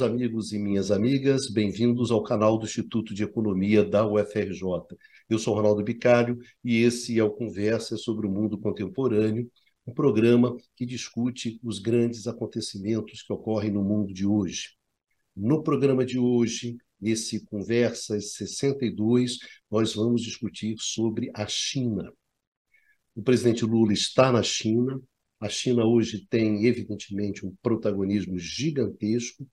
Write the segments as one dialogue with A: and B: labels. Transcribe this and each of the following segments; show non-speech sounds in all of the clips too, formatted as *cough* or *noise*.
A: Meus amigos e minhas amigas, bem-vindos ao canal do Instituto de Economia da UFRJ. Eu sou Ronaldo Bicalho e esse é o Conversa sobre o Mundo Contemporâneo, um programa que discute os grandes acontecimentos que ocorrem no mundo de hoje. No programa de hoje, nesse Conversas 62, nós vamos discutir sobre a China. O presidente Lula está na China. A China hoje tem, evidentemente, um protagonismo gigantesco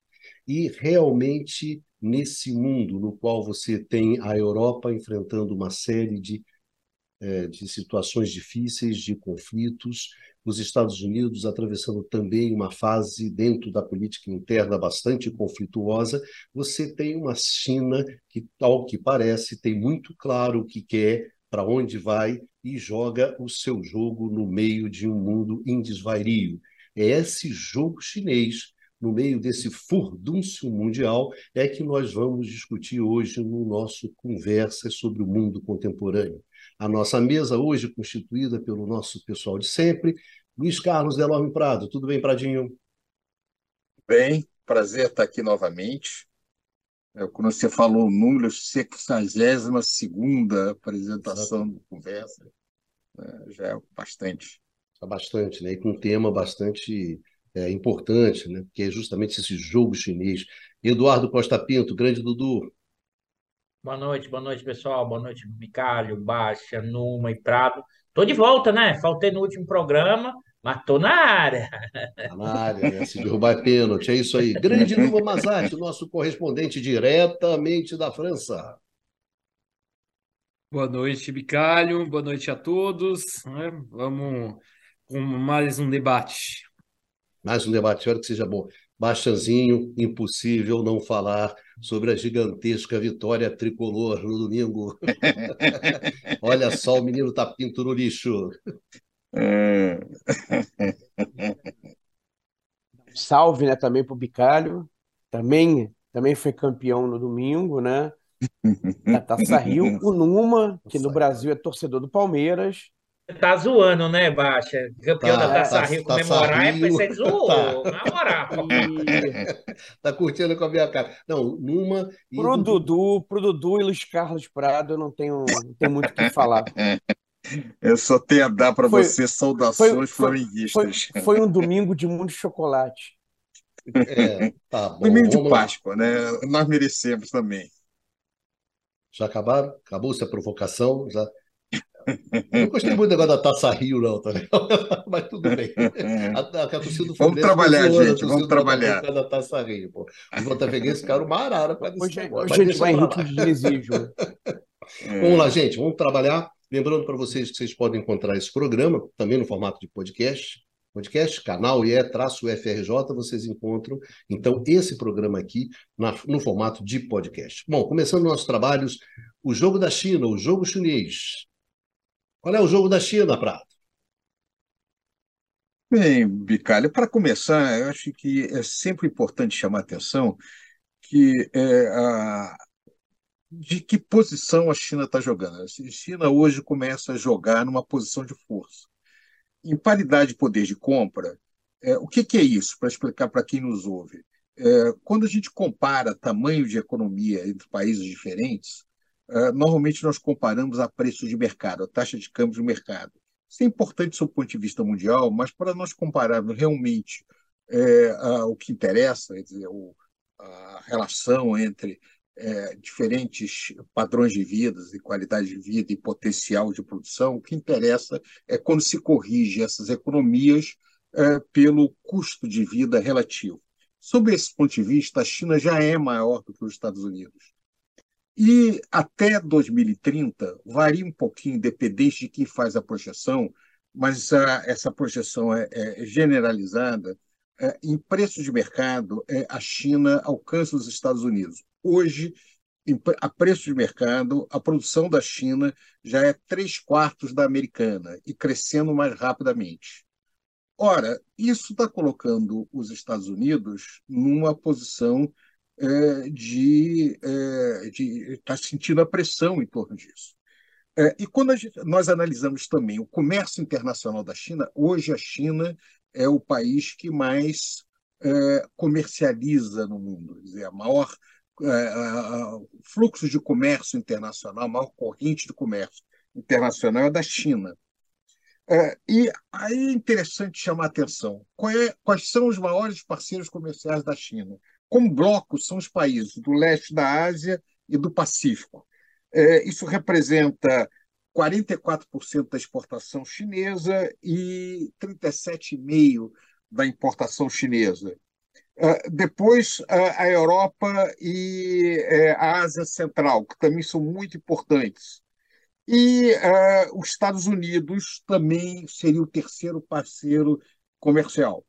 A: e realmente nesse mundo no qual você tem a Europa enfrentando uma série de, é, de situações difíceis, de conflitos, os Estados Unidos atravessando também uma fase dentro da política interna bastante conflituosa, você tem uma China que, ao que parece, tem muito claro o que quer, para onde vai e joga o seu jogo no meio de um mundo em desvario. É esse jogo chinês no meio desse furdúncio mundial, é que nós vamos discutir hoje no nosso Conversas sobre o Mundo Contemporâneo. A nossa mesa hoje constituída pelo nosso pessoal de sempre, Luiz Carlos Delorme Prado. Tudo bem, Pradinho?
B: Bem, prazer estar aqui novamente. É, quando você falou o número, 62 apresentação do Conversa, né, já é bastante.
A: É bastante, né? E com um tema bastante é, importante, né? que é justamente esse jogo chinês. Eduardo Costa Pinto, grande Dudu.
C: Boa noite, boa noite, pessoal. Boa noite, Bicalho, Baixa, Numa e Prado. Tô de volta, né? Faltei no último programa, mas tô na área.
A: Tá na área, né? Se derrubar é pênalti, é isso aí. Grande Numa Mazati, nosso correspondente diretamente da França.
D: Boa noite, Bicalho. Boa noite a todos. Né? Vamos com mais um debate
A: mais um debate, espero que seja bom. Baixanzinho, impossível não falar sobre a gigantesca vitória tricolor no domingo. *laughs* Olha só, o menino tá pinto no lixo.
E: Salve, né, também para o Bicalho. Também, também foi campeão no domingo, né? Da *laughs* Taça Rio. O Numa, que no Brasil é torcedor do Palmeiras.
C: Tá zoando, né, Baixa? Campeão tá, da Taça tá, Rio comemorar é você zoou, tá. na moral. *laughs*
A: tá curtindo com a minha cara. Não, numa.
E: Pro Dudu, pro Dudu e Luiz Carlos Prado, eu não tenho, não tenho muito o que falar. *laughs*
B: Eu só tenho a dar para você saudações foi, flamenguistas.
E: Foi, foi, um domingo de muito chocolate.
B: É, tá *laughs* bom. Domingo de Páscoa, né? Nós merecemos também.
A: Já acabaram? Acabou-se a provocação? Já não gostei muito do negócio da Taça Rio, não, tá *laughs* Mas tudo bem. *laughs* A, a, a
B: torcida do Vamos trabalhar, gente, vamos trabalhar.
A: Da Taça Rio, pô. Os botafoguenses ficaram uma arara para
E: Hoje, hoje a gente vai em ritmo de desejo.
A: É. *laughs* Vamos lá, gente, vamos trabalhar. Lembrando para vocês que vocês podem encontrar esse programa também no formato de podcast. Podcast, canal IE-FRJ, vocês encontram, então, esse programa aqui na, no formato de podcast. Bom, começando nossos trabalhos, o jogo da China, o jogo chinês. Qual é o jogo da China, Prato?
B: Bem, Bicalho, para começar, eu acho que é sempre importante chamar a atenção que é, a, de que posição a China está jogando. A China hoje começa a jogar numa posição de força. Em paridade de poder de compra, é, o que, que, é isso, para explicar para quem nos ouve? É, quando a gente compara tamanho de economia entre países diferentes, normalmente nós comparamos a preço de mercado, a taxa de câmbio de mercado. Isso é importante do ponto de vista mundial, mas para nós compararmos realmente é, a, o que interessa, quer dizer, o, a relação entre é, diferentes padrões de vida e qualidade de vida e potencial de produção, o que interessa é quando se corrige essas economias é, pelo custo de vida relativo. Sob esse ponto de vista, a China já é maior do que os Estados Unidos. E até 2030, varia um pouquinho, independente de quem faz a projeção, mas essa projeção é, é generalizada. É, em preço de mercado, é, a China alcança os Estados Unidos. Hoje, em, a preço de mercado, a produção da China já é três quartos da americana e crescendo mais rapidamente. Ora, isso está colocando os Estados Unidos numa posição é, de é, estar tá sentindo a pressão em torno disso. É, e quando gente, nós analisamos também o comércio internacional da China, hoje a China é o país que mais comercializa no mundo. Dizer, a maior fluxo de comércio internacional, a maior corrente de comércio internacional é da China. E aí é interessante chamar a atenção. É, quais são os maiores parceiros comerciais da China? Como bloco, são os países do leste da Ásia e do Pacífico. É, isso representa 44% da exportação chinesa e 37,5% da importação chinesa. Uh, depois, uh, a Europa e uh, a Ásia Central, que também são muito importantes. E os Estados Unidos também seria o terceiro parceiro comercial.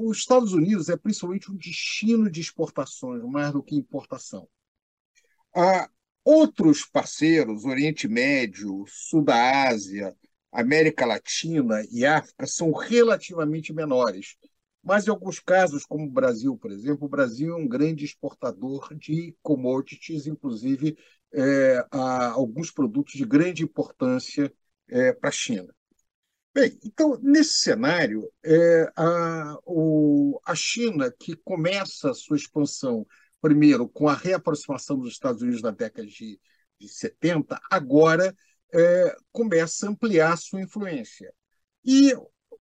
B: Os Estados Unidos é principalmente um destino de exportações, mais do que importação. outros parceiros, Oriente Médio, Sul da Ásia, América Latina e África, são relativamente menores mas, em alguns casos, como o Brasil, por exemplo, o Brasil é um grande exportador de commodities, inclusive é, alguns produtos de grande importância é, para a China. Bem, então, nesse cenário, é, a, o, a China, que começa a sua expansão, primeiro, com a reaproximação dos Estados Unidos na década de, de 70, agora é, começa a ampliar sua influência. E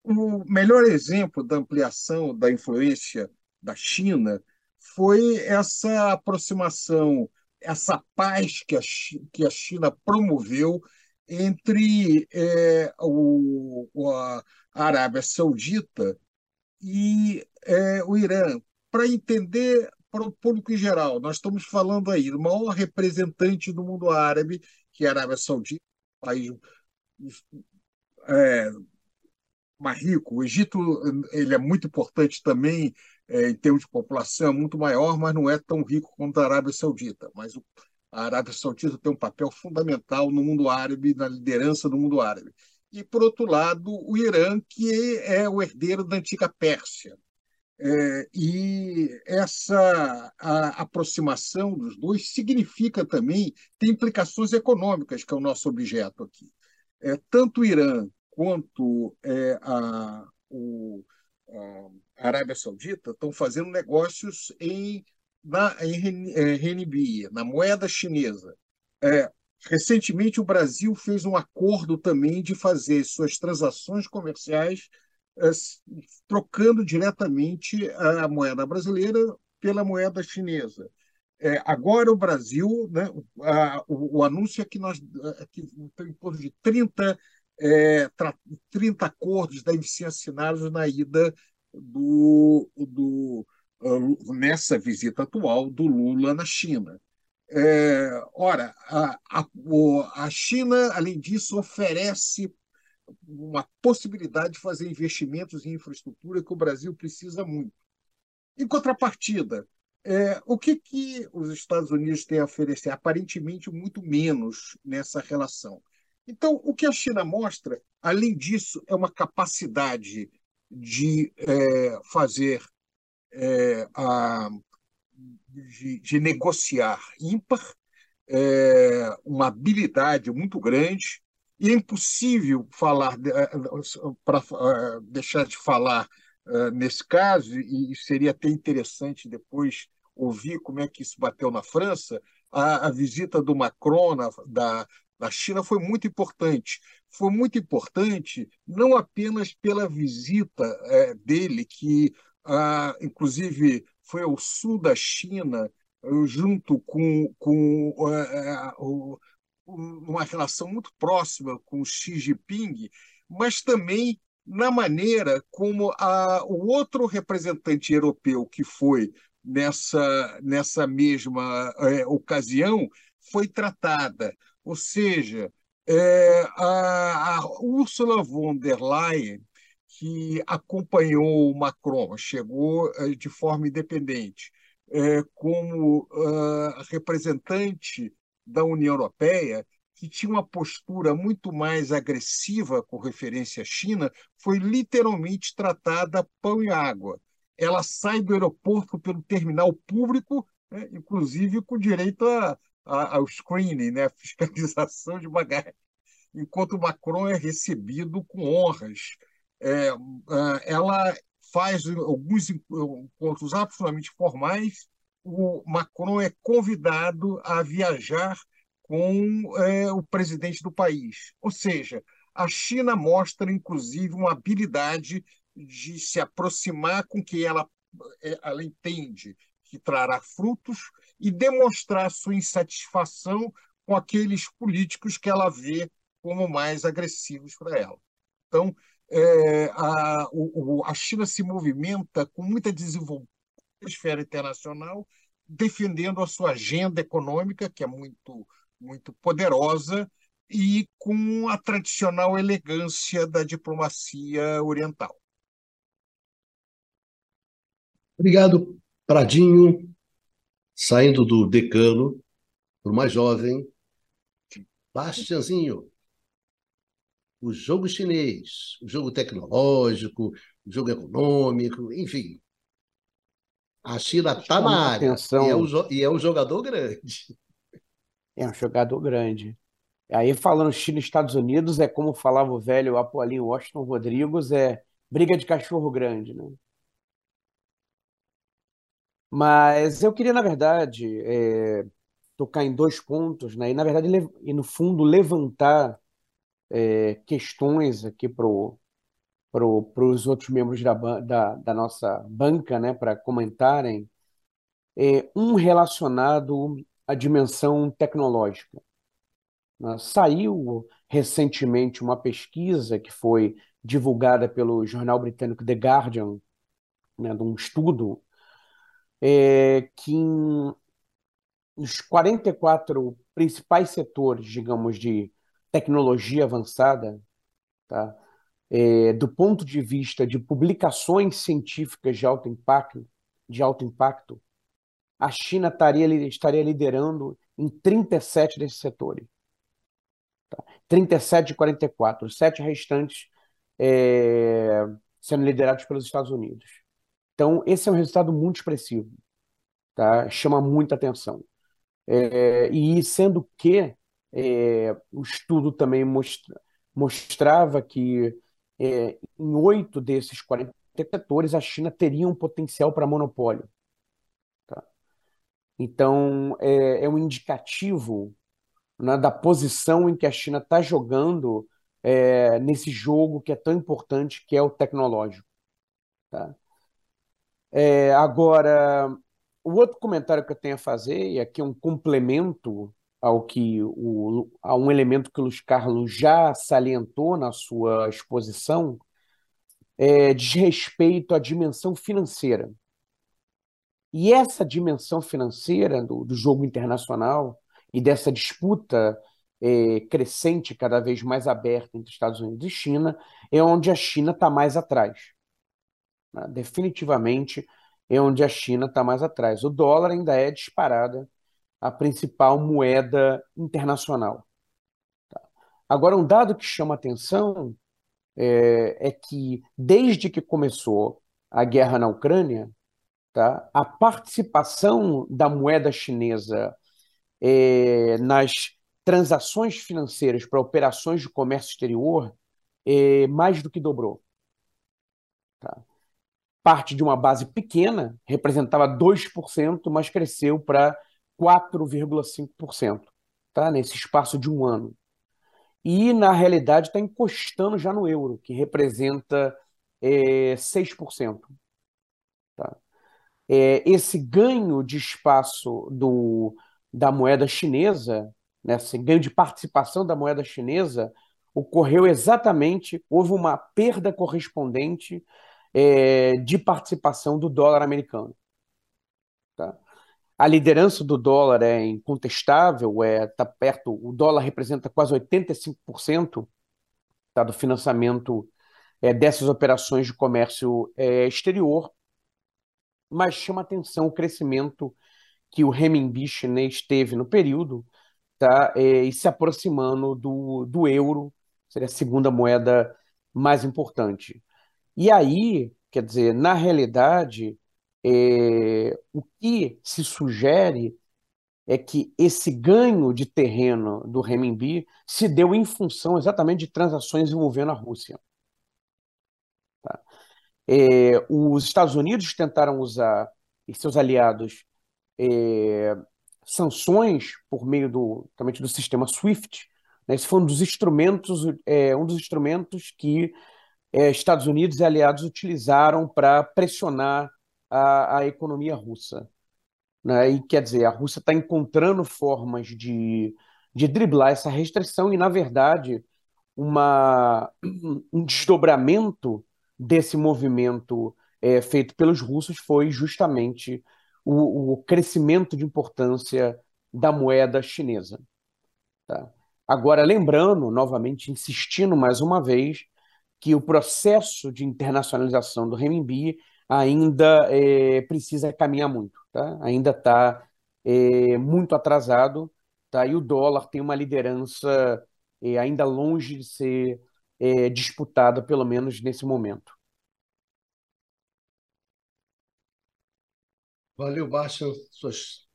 B: o melhor exemplo da ampliação da influência da China foi essa aproximação, essa paz que a, que a China promoveu entre é, o, a Arábia Saudita e é, o Irã. Para entender para o público em geral, nós estamos falando aí do maior representante do mundo árabe, que é a Arábia Saudita, país é, mais rico. O Egito ele é muito importante também é, em termos de população, é muito maior, mas não é tão rico quanto a Arábia Saudita. Mas o, a Arábia Saudita tem um papel fundamental no mundo árabe, na liderança do mundo árabe. E, por outro lado, o Irã, que é o herdeiro da antiga Pérsia. É, e essa aproximação dos dois significa também, tem implicações econômicas, que é o nosso objeto aqui. É, tanto o Irã quanto é, a, o, a Arábia Saudita estão fazendo negócios em, na, em renminbi, na moeda chinesa. É, recentemente, o Brasil fez um acordo também de fazer suas transações comerciais é, trocando diretamente a moeda brasileira pela moeda chinesa. É, agora o Brasil, né, a, o, o, anúncio é que nós é, que tem em torno de 30 é, 30 acordos devem ser assinados na ida do, do, nessa visita atual do Lula na China. É, ora, a, a, a China, além disso, oferece uma possibilidade de fazer investimentos em infraestrutura que o Brasil precisa muito. Em contrapartida, é, o que, que os Estados Unidos têm a oferecer? Aparentemente, muito menos nessa relação. Então, o que a China mostra, além disso, é uma capacidade de é, fazer, é, a, de, de, negociar ímpar, é, uma habilidade muito grande, e é impossível falar, é, para é, deixar de falar é, nesse caso, e seria até interessante depois ouvir como é que isso bateu na França, a, a visita do Macron, na, da, da China foi muito importante. Foi muito importante não apenas pela visita é, dele, que ah, inclusive foi ao sul da China, junto com, com é, uma relação muito próxima com Xi Jinping, mas também na maneira como a, o outro representante europeu que foi nessa, nessa mesma é, ocasião foi tratada. Ou seja, é, a, a Ursula von der Leyen, que acompanhou o Macron, chegou é, de forma independente, é, como uh, representante da União Europeia, que tinha uma postura muito mais agressiva com referência à China, foi literalmente tratada pão e água. Ela sai do aeroporto pelo terminal público, né, inclusive com direito a, ao screening, né, a *laughs* fiscalização de bagagem, enquanto Macron é recebido com honras. É, ela faz alguns encontros absolutamente formais. O Macron é convidado a viajar com é, o presidente do país. Ou seja, a China mostra, inclusive, uma habilidade de se aproximar com que ela, é, ela entende que trará frutos e demonstrar sua insatisfação com aqueles políticos que ela vê como mais agressivos para ela. Então, é, a, o, a China se movimenta com muita desenvoltura na esfera internacional, defendendo a sua agenda econômica, que é muito, muito poderosa, e com a tradicional elegância da diplomacia oriental.
A: Obrigado, Pradinho. Saindo do decano para o mais jovem, Bastianzinho o jogo chinês, o jogo tecnológico, o jogo econômico, enfim. A China está na área atenção. e é, o, e é um jogador grande.
E: É um jogador grande. Aí, falando China e Estados Unidos, é como falava o velho Apolinho Washington Rodrigues, é briga de cachorro grande, né? Mas eu queria, na verdade, é, tocar em dois pontos, né? E, na verdade, e no fundo, levantar é, questões aqui para pro, os outros membros da, da, da nossa banca, né, para comentarem. É, um relacionado à dimensão tecnológica. Né? Saiu recentemente uma pesquisa que foi divulgada pelo jornal britânico The Guardian, né, de um estudo, é, que nos 44 principais setores, digamos, de tecnologia avançada, tá? É, do ponto de vista de publicações científicas de alto impacto, de alto impacto, a China estaria, estaria liderando em 37 desses setores. Tá? 37 de 44, os sete restantes é, sendo liderados pelos Estados Unidos. Então, esse é um resultado muito expressivo, tá? chama muita atenção. É, e sendo que é, o estudo também mostra, mostrava que é, em oito desses 40 setores a China teria um potencial para monopólio. Tá? Então, é, é, um indicativo né, da posição em que a China está jogando é, nesse jogo que é tão importante, que é o tecnológico. Tá? É, agora, o outro comentário que eu tenho a fazer, e aqui é um complemento ao que o, a um elemento que o Luiz Carlos já salientou na sua exposição, é, diz respeito à dimensão financeira. E essa dimensão financeira do, do jogo internacional e dessa disputa é, crescente, cada vez mais aberta entre Estados Unidos e China, é onde a China está mais atrás. Né? Definitivamente é onde a China está mais atrás. O dólar ainda é disparada a principal moeda internacional. Tá? Agora, um dado que chama atenção é, é, que, desde que começou a guerra na Ucrânia, tá, a participação da moeda chinesa é, nas transações financeiras para operações de comércio exterior é, mais do que dobrou. Tá? Parte de uma base pequena, representava 2%, mas cresceu para 4,5%, tá? nesse espaço de um ano. E, na realidade, está encostando já no euro, que representa é, 6%. Tá? É, esse ganho de espaço do, da moeda chinesa, né, esse ganho de participação da moeda chinesa, ocorreu exatamente, houve uma perda correspondente é, de participação do dólar americano. A liderança do dólar é incontestável, é tá perto, o dólar representa quase 85% tá, do financiamento é, dessas operações de comércio é, exterior, mas chama atenção o crescimento que o renminbi chinês teve no período, tá, é, e se aproximando do, do euro, seria a segunda moeda mais importante. E aí, quer dizer, na realidade, é, o que se sugere é que esse ganho de terreno do renminbi se deu em função exatamente de transações envolvendo a Rússia. Tá? É, os Estados Unidos tentaram usar, e seus aliados, é, sanções por meio do, do sistema SWIFT. Né? Esse foi um dos instrumentos, é, um dos instrumentos que é, Estados Unidos e aliados utilizaram para pressionar a, a economia russa. Né? E quer dizer, a Rússia está encontrando formas de, de driblar essa restrição e, na verdade, uma, *clears throat* um desdobramento desse movimento é, feito pelos russos foi justamente o, o, crescimento de importância da moeda chinesa. Tá? Agora, lembrando, novamente, insistindo mais uma vez, que o processo de internacionalização do renminbi ainda é, precisa caminhar muito, tá? ainda está é, muito atrasado, tá? e o dólar tem uma liderança é, ainda longe de ser disputada, pelo menos nesse momento.
A: Valeu, Baixa, suas,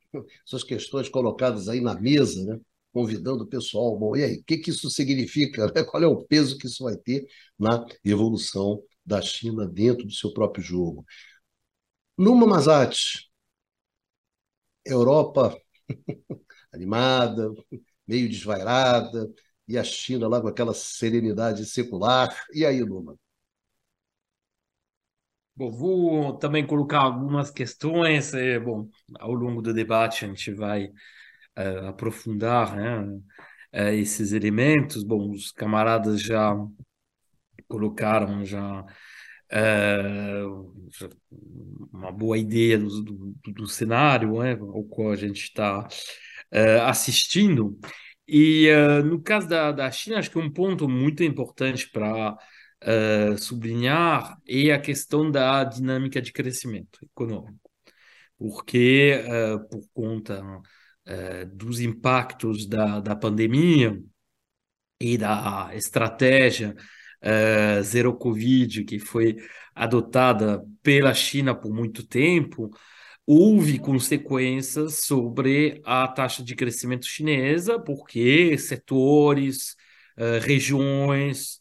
A: suas questões colocadas aí na mesa, né? convidando o pessoal. Bom, e aí, o que, que isso significa? Né? Qual é o peso que isso vai ter na evolução da China dentro do seu próprio jogo? Numa Mazate, Europa *laughs* animada, meio desvairada, e a China lá com aquela serenidade secular. E aí, Numa?
D: Bom, vou também colocar algumas questões. É, bom, ao longo do debate a gente vai uh, aprofundar né, uh, esses elementos. Bom, os camaradas já colocaram já, uh, uma boa ideia do, do, do, cenário né, ao qual a gente está assistindo. E no caso da, da China, acho que um ponto muito importante para sublinhar é a questão da dinâmica de crescimento econômico, porque por conta dos impactos da, da pandemia e da estratégia uh, zero Covid que foi adotada pela China por muito tempo, houve consequências sobre a taxa de crescimento chinesa, porque setores, uh, regiões,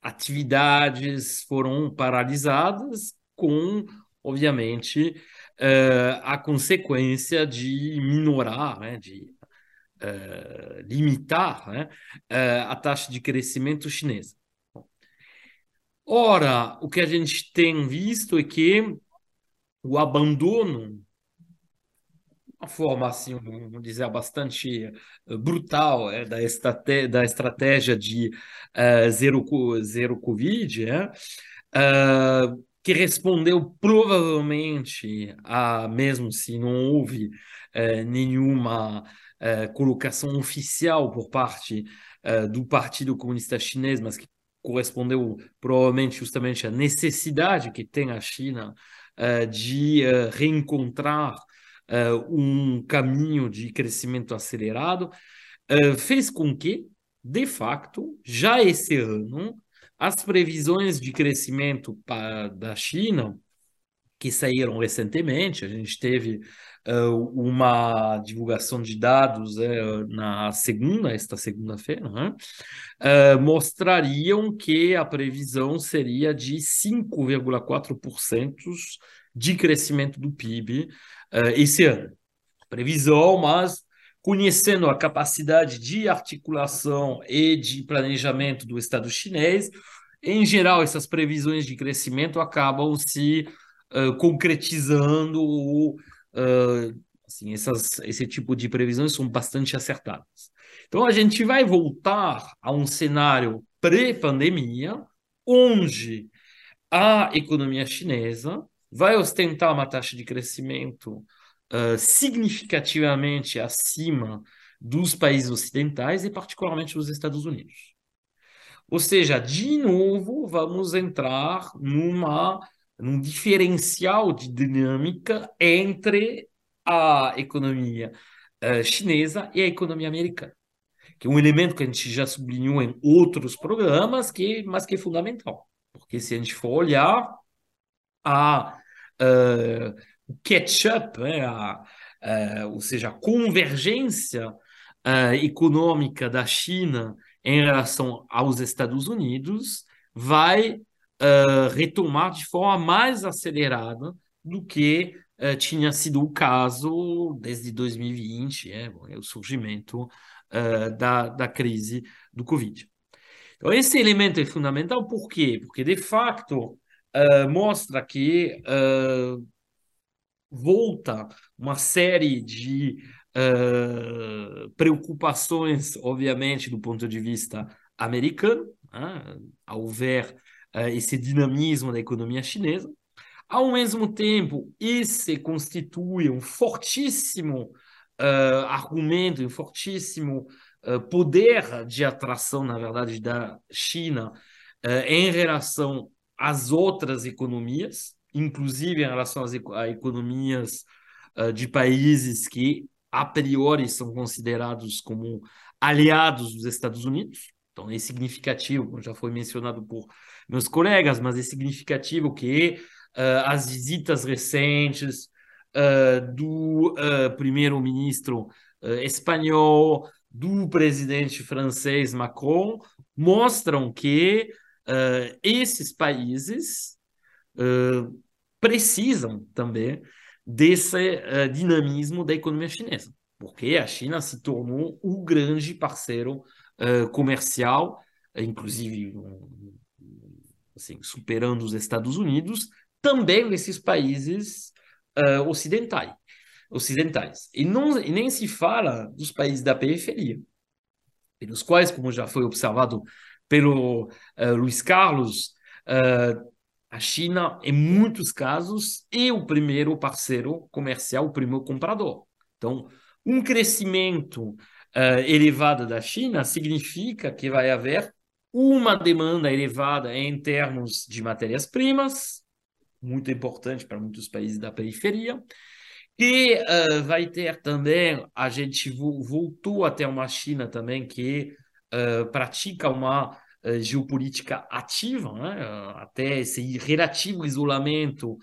D: atividades foram paralisadas com, obviamente, uh, a consequência de minorar, né, de uh, limitar né, uh, a taxa de crescimento chinesa. Ora, o que a gente tem visto é que o abandono, uma forma assim, vamos dizer, bastante brutal é, da, estratégia, da estratégia de zero, zero Covid, é, que respondeu provavelmente a, mesmo se não houve eh, nenhuma eh, colocação oficial por parte eh, do Partido Comunista Chinês, mas que correspondeu provavelmente justamente à necessidade que tem a China de reencontrar um caminho de crescimento acelerado, fez com que, de facto, já esse ano, as previsões de crescimento da China, que saíram recentemente, a gente teve uma divulgação de dados uh, na segunda, esta segunda-feira, né? uh, mostrariam que a previsão seria de 5,4% de crescimento do PIB esse ano. Previsão, mas conhecendo a capacidade de articulação e de planejamento do Estado chinês, em geral, essas previsões de crescimento acabam se uh, concretizando ou uh, assim, essas, esse tipo de previsões são bastante acertadas. Então, a gente vai voltar a um cenário pré-pandemia, onde a economia chinesa vai ostentar uma taxa de crescimento uh, significativamente acima dos países ocidentais e particularmente dos Estados Unidos. Ou seja, de novo, vamos entrar numa, num diferencial de dinâmica entre a economia uh, chinesa e a economia americana, que é um elemento que a gente já sublinhou em outros programas, que, mas que é fundamental. Porque se a gente for olhar a uh, catch-up, né, a, uh, ou seja, a convergência econômica da China em relação aos Estados Unidos vai uh, retomar de forma mais acelerada do que uh, tinha sido o caso desde 2020, é, é o surgimento uh, da, da crise do Covid. Então, esse elemento é fundamental, por quê? Porque, de facto, mostra que volta uma série de preocupações, obviamente, do ponto de vista americano, né? ao ver esse dinamismo da economia chinesa. Ao mesmo tempo, esse constitui um fortíssimo uh, argumento, um fortíssimo uh, poder de atração, na verdade, da China em relação às outras economias, inclusive em relação às a economias de países que, a priori, são considerados como aliados dos Estados Unidos. Então, é significativo, já foi mencionado por meus colegas, mas é significativo que uh, as visitas recentes uh, do uh, primeiro-ministro espanhol, do presidente francês Macron, mostram que esses países precisam também desse dinamismo da economia chinesa, porque a China se tornou o grande parceiro comercial, inclusive assim, superando os Estados Unidos, também nesses países uh, ocidentais, ocidentais. E, não, e nem se fala dos países da periferia, pelos quais, como já foi observado pelo uh, Luiz Carlos, uh, a China, em muitos casos, é o primeiro parceiro comercial, o primeiro comprador. Então, um crescimento uh, elevada da China significa que vai haver uma demanda elevada em termos de matérias-primas, muito importante para muitos países da periferia, e uh, vai ter também, a gente voltou até uma China também que uh, pratica uma uh, geopolítica ativa, né? até esse relativo isolamento,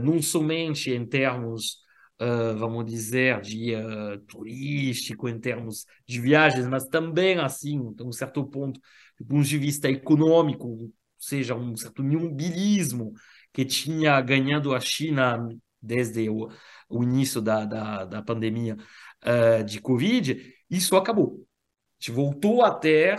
D: não somente em termos uh, vamos dizer, de uh, turístico, em termos de viagens, mas também, assim, um certo ponto, do ponto de vista econômico, ou seja, um certo immobilismo que tinha ganhado a China desde o, o início da, da, da pandemia uh, de Covid, isso acabou. A gente voltou a ter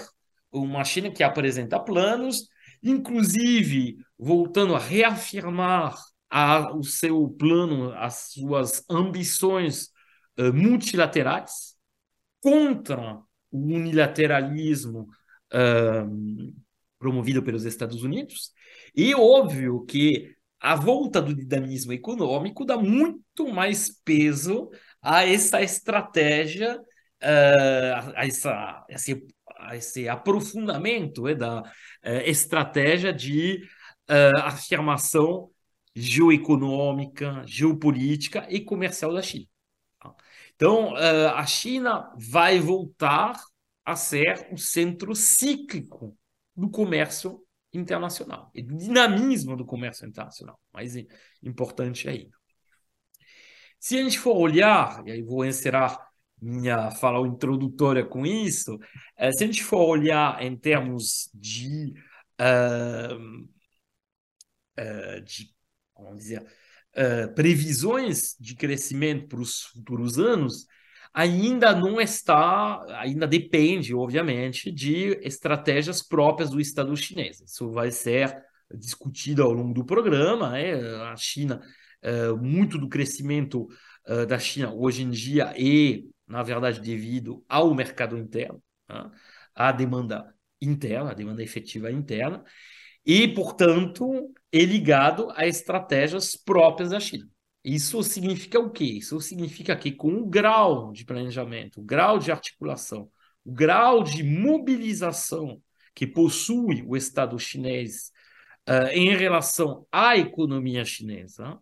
D: uma China que apresenta planos, inclusive voltando a reafirmar a, o seu plano, as suas ambições uh, multilaterais contra o unilateralismo uh, promovido pelos Estados Unidos. E óbvio que a volta do dinamismo econômico dá muito mais peso a essa estratégia, uh, a, essa, esse, a esse aprofundamento é, da uh, estratégia de uh, afirmação geoeconômica, geopolítica e comercial da China. Então, a China vai voltar a ser o centro cíclico do comércio internacional e do dinamismo do comércio internacional, mais importante ainda. Se a gente for olhar, e aí vou encerrar minha fala introdutória com isso, eh, se a gente for olhar em termos de, uh, uh, de dizer, uh, previsões de crescimento para os futuros anos, ainda não está, ainda depende, obviamente, de estratégias próprias do Estado chinês. Isso vai ser discutido ao longo do programa. Né? A China, uh, muito do crescimento uh, da China hoje em dia é, na verdade, devido ao mercado interno, né? à demanda interna, a demanda efetiva interna, e, portanto, é ligado a estratégias próprias da China. Isso significa o quê? Isso significa que com o grau de planejamento, o grau de articulação, o grau de mobilização que possui o Estado chinês uh, em relação à economia chinesa,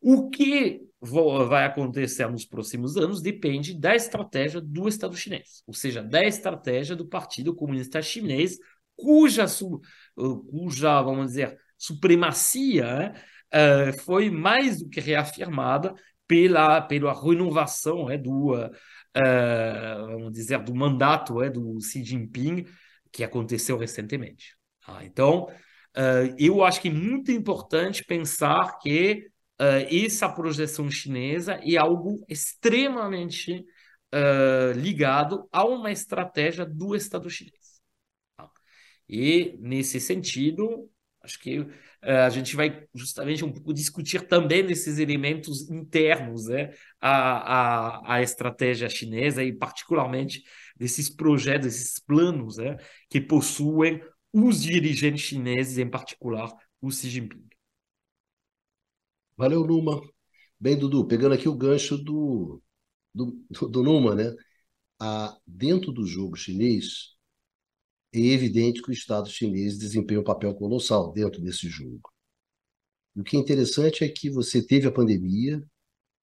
D: o que vai acontecer nos próximos anos depende da estratégia do Estado chinês, ou seja, da estratégia do Partido Comunista Chinês, cuja, cuja vamos dizer, supremacia uh, foi mais do que reafirmada pela, pela renovação é, do, uh, vamos dizer, do mandato é, do Xi Jinping, que aconteceu recentemente. Ah, então, Uh, eu acho que é muito importante pensar que essa projeção chinesa é algo extremamente ligado a uma estratégia do Estado chinês. Tá? E, nesse sentido, acho que a gente vai justamente um pouco discutir também desses elementos internos né, à, à, à estratégia chinesa e, particularmente, desses projetos, desses planos né, que possuem os dirigentes chineses, em particular o Xi Jinping.
A: Valeu, Numa. Bem, Dudu, pegando aqui o gancho do, do, do Numa, né? Ah, dentro do jogo chinês, é evidente que o Estado chinês desempenha um papel colossal dentro desse jogo. E o que é interessante é que você teve a pandemia,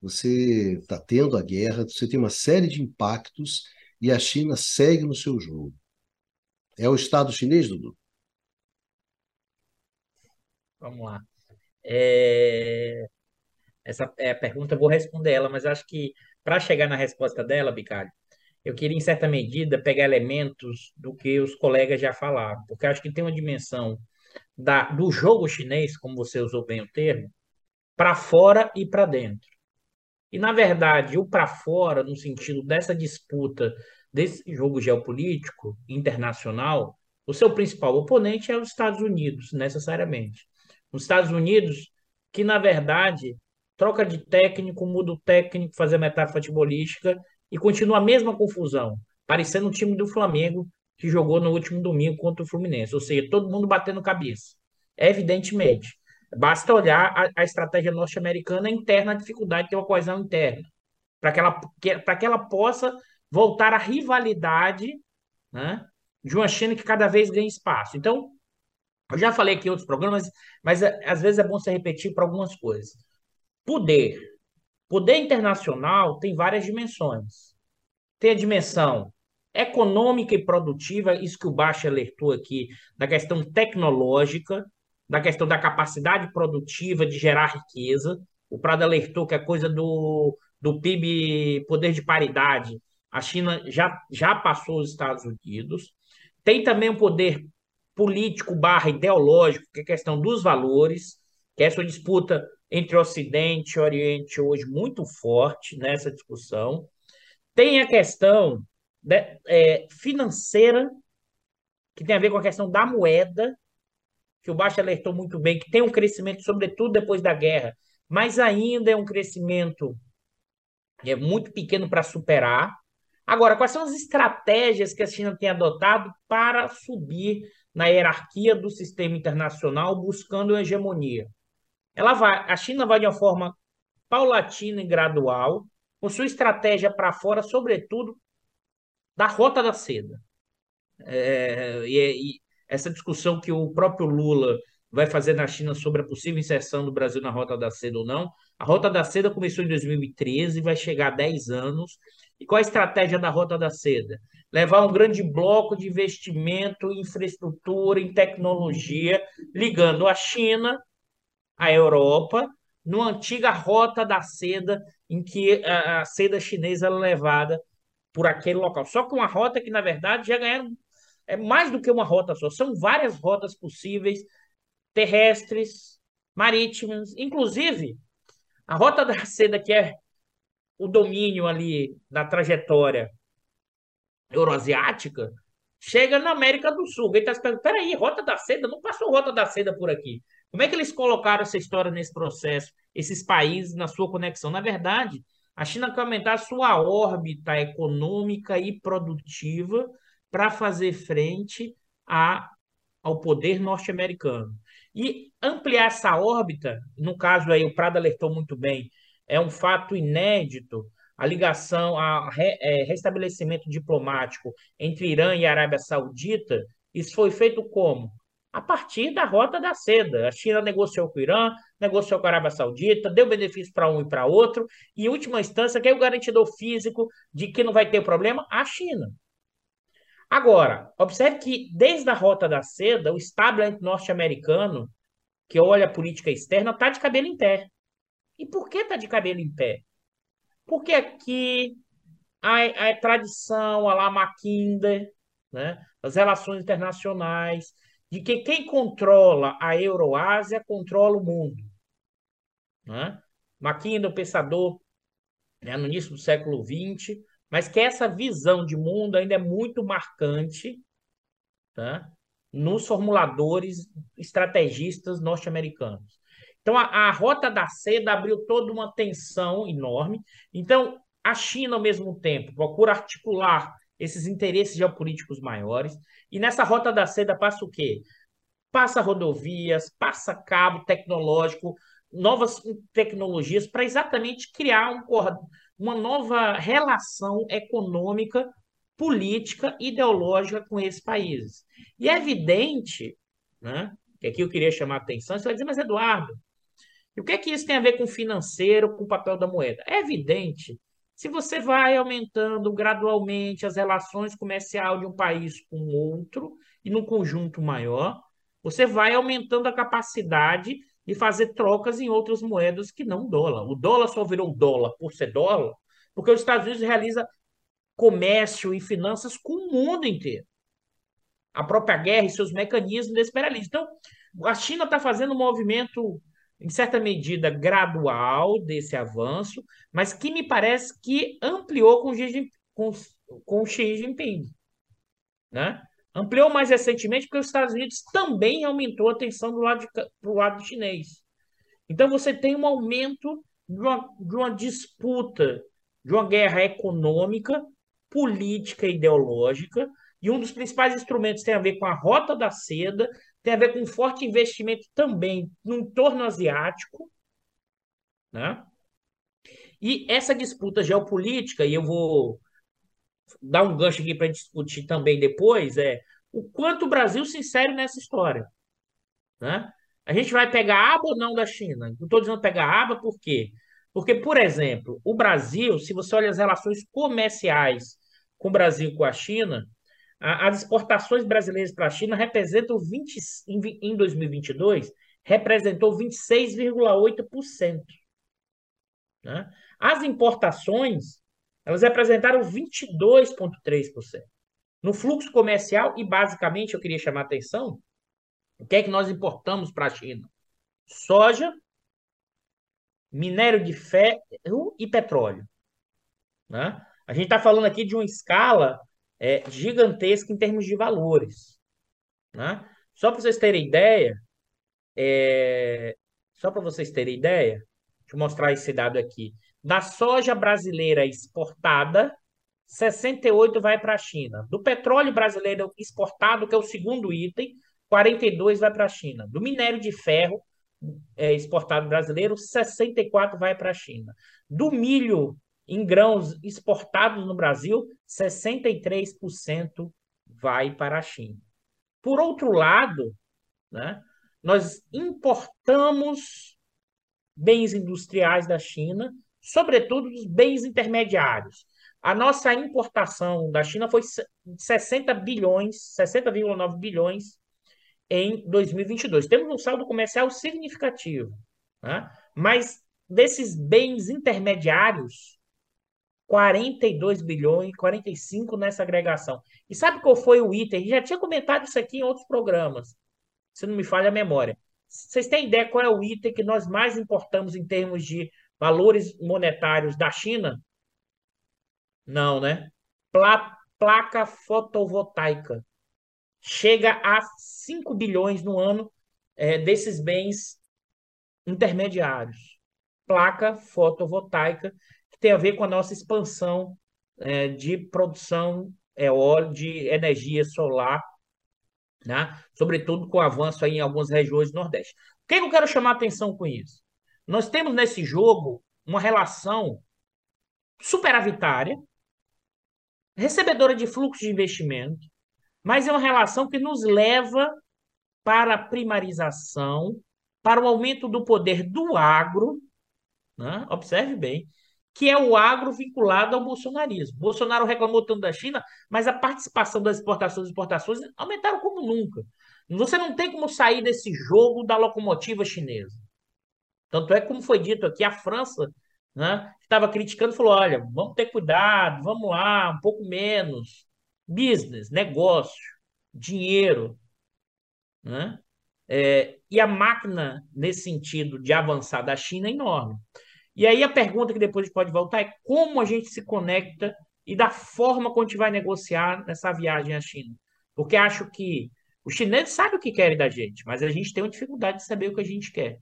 A: você está tendo a guerra, você tem uma série de impactos e a China segue no seu jogo. É o Estado chinês, Dudu?
C: Vamos lá. É... Essa é a pergunta, eu vou responder ela, mas acho que para chegar na resposta dela, Bicalho, eu queria, em certa medida, pegar elementos do que os colegas já falaram, porque acho que tem uma dimensão da, do jogo chinês, como você usou bem o termo, para fora e para dentro. E, na verdade, o para fora, no sentido dessa disputa, desse jogo geopolítico internacional, o seu principal oponente é os Estados Unidos, necessariamente. Os Estados Unidos, que na verdade troca de técnico, muda o técnico, fazer metáfora futebolística e continua a mesma confusão, parecendo o time do Flamengo que jogou no último domingo contra o Fluminense, ou seja, todo mundo batendo cabeça. Evidentemente, basta olhar a, a estratégia norte-americana interna, a dificuldade de ter uma coesão interna, para que, ela, que, que ela possa voltar à rivalidade né, de uma China que cada vez ganha espaço. Então, eu já falei aqui em outros programas, mas é, às vezes é bom se repetir para algumas coisas. Poder. Poder internacional tem várias dimensões. Tem a dimensão econômica e produtiva, isso que o Baixa alertou aqui, da questão tecnológica, da questão da capacidade produtiva de gerar riqueza. O Prado alertou que a coisa do, do PIB, poder de paridade, a China já, já passou os Estados Unidos. Tem também o poder político barra ideológico, que é a questão dos valores, que é essa disputa entre Ocidente e Oriente hoje muito forte nessa discussão. Tem a questão de, é, financeira, que tem a ver com a questão da moeda, que o Baixo alertou muito bem, que tem um crescimento, sobretudo depois da guerra, mas ainda é um crescimento é muito pequeno para superar. Agora, quais são as estratégias que a China tem adotado para subir na hierarquia do sistema internacional buscando hegemonia. Ela vai, a China vai de uma forma paulatina e gradual, com sua estratégia para fora, sobretudo da rota da seda. É, e, e, essa discussão que o próprio Lula vai fazer na China sobre a possível inserção do Brasil na rota da seda ou não. A rota da seda começou em 2013 e vai chegar a 10 anos. E qual a estratégia da rota da seda? levar um grande bloco de investimento em infraestrutura, em tecnologia, ligando a China, a Europa, numa antiga rota da seda, em que a, a seda chinesa era levada por aquele local. Só que uma rota que, na verdade, já ganharam. É mais do que uma rota só, são várias rotas possíveis, terrestres, marítimas, inclusive a rota da seda, que é o domínio ali da trajetória euroasiática chega na América do Sul. Ele está se perguntando, peraí, Rota da Seda? Não passou Rota da Seda por aqui. Como é que eles colocaram essa história nesse processo, esses países na sua conexão? Na verdade, a China quer aumentar sua órbita econômica e produtiva para fazer frente a, ao poder norte-americano. E ampliar essa órbita, no caso aí, o Prado alertou muito bem, é um fato inédito, a ligação, a re, é, restabelecimento diplomático entre Irã e Arábia Saudita, isso foi feito como? A partir da rota da seda. A China negociou com o Irã, negociou com a Arábia Saudita, deu benefício para um e para outro, e em última instância, quem é o garantidor físico de que não vai ter problema? A China. Agora, observe que desde a rota da seda, o establishment norte-americano, que olha a política externa, está de cabelo em pé. E por que está de cabelo em pé? Porque aqui a, a tradição, a lá Mackinder, né, as relações internacionais, de que quem controla a Euroásia controla o mundo. Né? McKinnon, pensador né, no início do século XX, mas que essa visão de mundo ainda é muito marcante tá? nos formuladores estrategistas norte-americanos. Então, a, a, Rota da Seda abriu toda uma tensão enorme. Então, a China, ao mesmo tempo, procura articular esses interesses geopolíticos maiores. E nessa Rota da Seda passa o quê? Passa rodovias, passa cabo tecnológico, novas tecnologias para exatamente criar um, uma nova relação econômica, política, ideológica com esses países. E é evidente, né, que aqui eu queria chamar a atenção, você vai dizer, mas Eduardo, e o que é que isso tem a ver com financeiro, com o papel da moeda? É evidente, se você vai aumentando gradualmente as relações comerciais de um país com outro, e num conjunto maior, você vai aumentando a capacidade de fazer trocas em outras moedas que não dólar. O dólar só virou dólar por ser dólar, porque os Estados Unidos realiza comércio e finanças com o mundo inteiro. A própria guerra e seus mecanismos desse imperialismo. Então, a China está fazendo um movimento, em certa medida, gradual desse avanço, mas que me parece que ampliou com, com, com Xi Jinping. Né? Ampliou mais recentemente porque os Estados Unidos também aumentou a tensão do lado, de, do lado chinês. Então você tem um aumento de uma, de uma disputa, de uma guerra econômica, política e ideológica, e um dos principais instrumentos tem a ver com a rota da seda, tem a ver com um forte investimento também no entorno asiático, né? E essa disputa geopolítica, e eu vou dar um gancho aqui para discutir também depois, é o quanto o Brasil se insere nessa história. Né? A gente vai pegar aba ou não da China? Não estou dizendo pegar aba por quê? Porque, por exemplo, o Brasil, se você olha as relações comerciais com o Brasil e com a China, a, as exportações brasileiras para a China representam 20, em, em 2022, representou 26,8%. Né? As importações elas representaram 22,3%. No fluxo comercial, e basicamente eu queria chamar a atenção, o que é que nós importamos para a China? Soja, minério de ferro e petróleo. Né? A gente está falando aqui de uma escala é, gigantesca em termos de valores. Né? Só para vocês terem ideia, é... só para vocês terem ideia, deixa eu mostrar esse dado aqui. Da soja brasileira exportada, 68 vai para a China. Do petróleo brasileiro exportado, que é o segundo item, 42 vai para a China. Do minério de ferro é, exportado brasileiro, 64 vai para a China. Do milho em grãos exportados no Brasil, 63% vai para a China. Por outro lado, né, nós importamos bens industriais da China sobretudo dos bens intermediários. A nossa importação da China foi 60 bilhões, 60,9 bilhões em 2022. Temos um saldo comercial significativo, né? mas desses bens intermediários, 42 bilhões, 45 nessa agregação. E sabe qual foi o item? Já tinha comentado isso aqui em outros programas, se não me falha a memória. Vocês têm ideia qual é o item que nós mais importamos em termos de valores monetários da China? Não, né? Pla placa fotovoltaica. Chega a 5 bilhões no ano é, desses bens intermediários. Placa fotovoltaica, tem a ver com a nossa expansão é, de produção eólica, de energia solar, né? sobretudo com o avanço aí em algumas regiões do Nordeste. O que, é que eu quero chamar a atenção com isso? Nós temos nesse jogo uma relação superavitária, recebedora de fluxo de investimento, mas é uma relação que nos leva para a primarização, para o aumento do poder do agro, né? observe bem, que é o agro vinculado ao bolsonarismo. Bolsonaro reclamou tanto da China, mas a participação das exportações e exportações aumentaram como nunca. Você não tem como sair desse jogo da locomotiva chinesa. Tanto é como foi dito aqui, a França né, estava criticando, falou: olha, vamos ter cuidado, vamos lá, um pouco menos. Business, negócio, dinheiro. Né? É, e a máquina, nesse sentido de avançar da China, é enorme. E aí a pergunta que depois a gente pode voltar é como a gente se conecta e da forma como a gente vai negociar nessa viagem à China. Porque acho que os chineses sabem o que querem da gente, mas a gente tem uma dificuldade de saber o que a gente quer.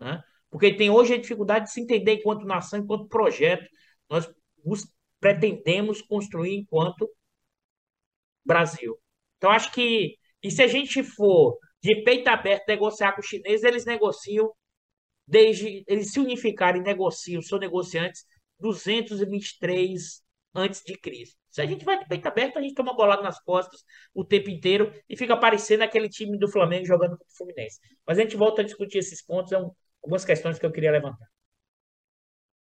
C: Né? Porque tem hoje a dificuldade de se entender enquanto nação, enquanto projeto, nós pretendemos construir enquanto Brasil. Então, acho que, e se a gente for de peito aberto negociar com os chineses, eles negociam, desde eles se unificarem, negociam, são negociantes 223 antes de crise. Se a gente vai de peito aberto, a gente toma bolado nas costas o tempo inteiro e fica parecendo aquele time do Flamengo jogando contra o Fluminense. Mas a gente volta a discutir esses pontos, são algumas questões que eu queria levantar.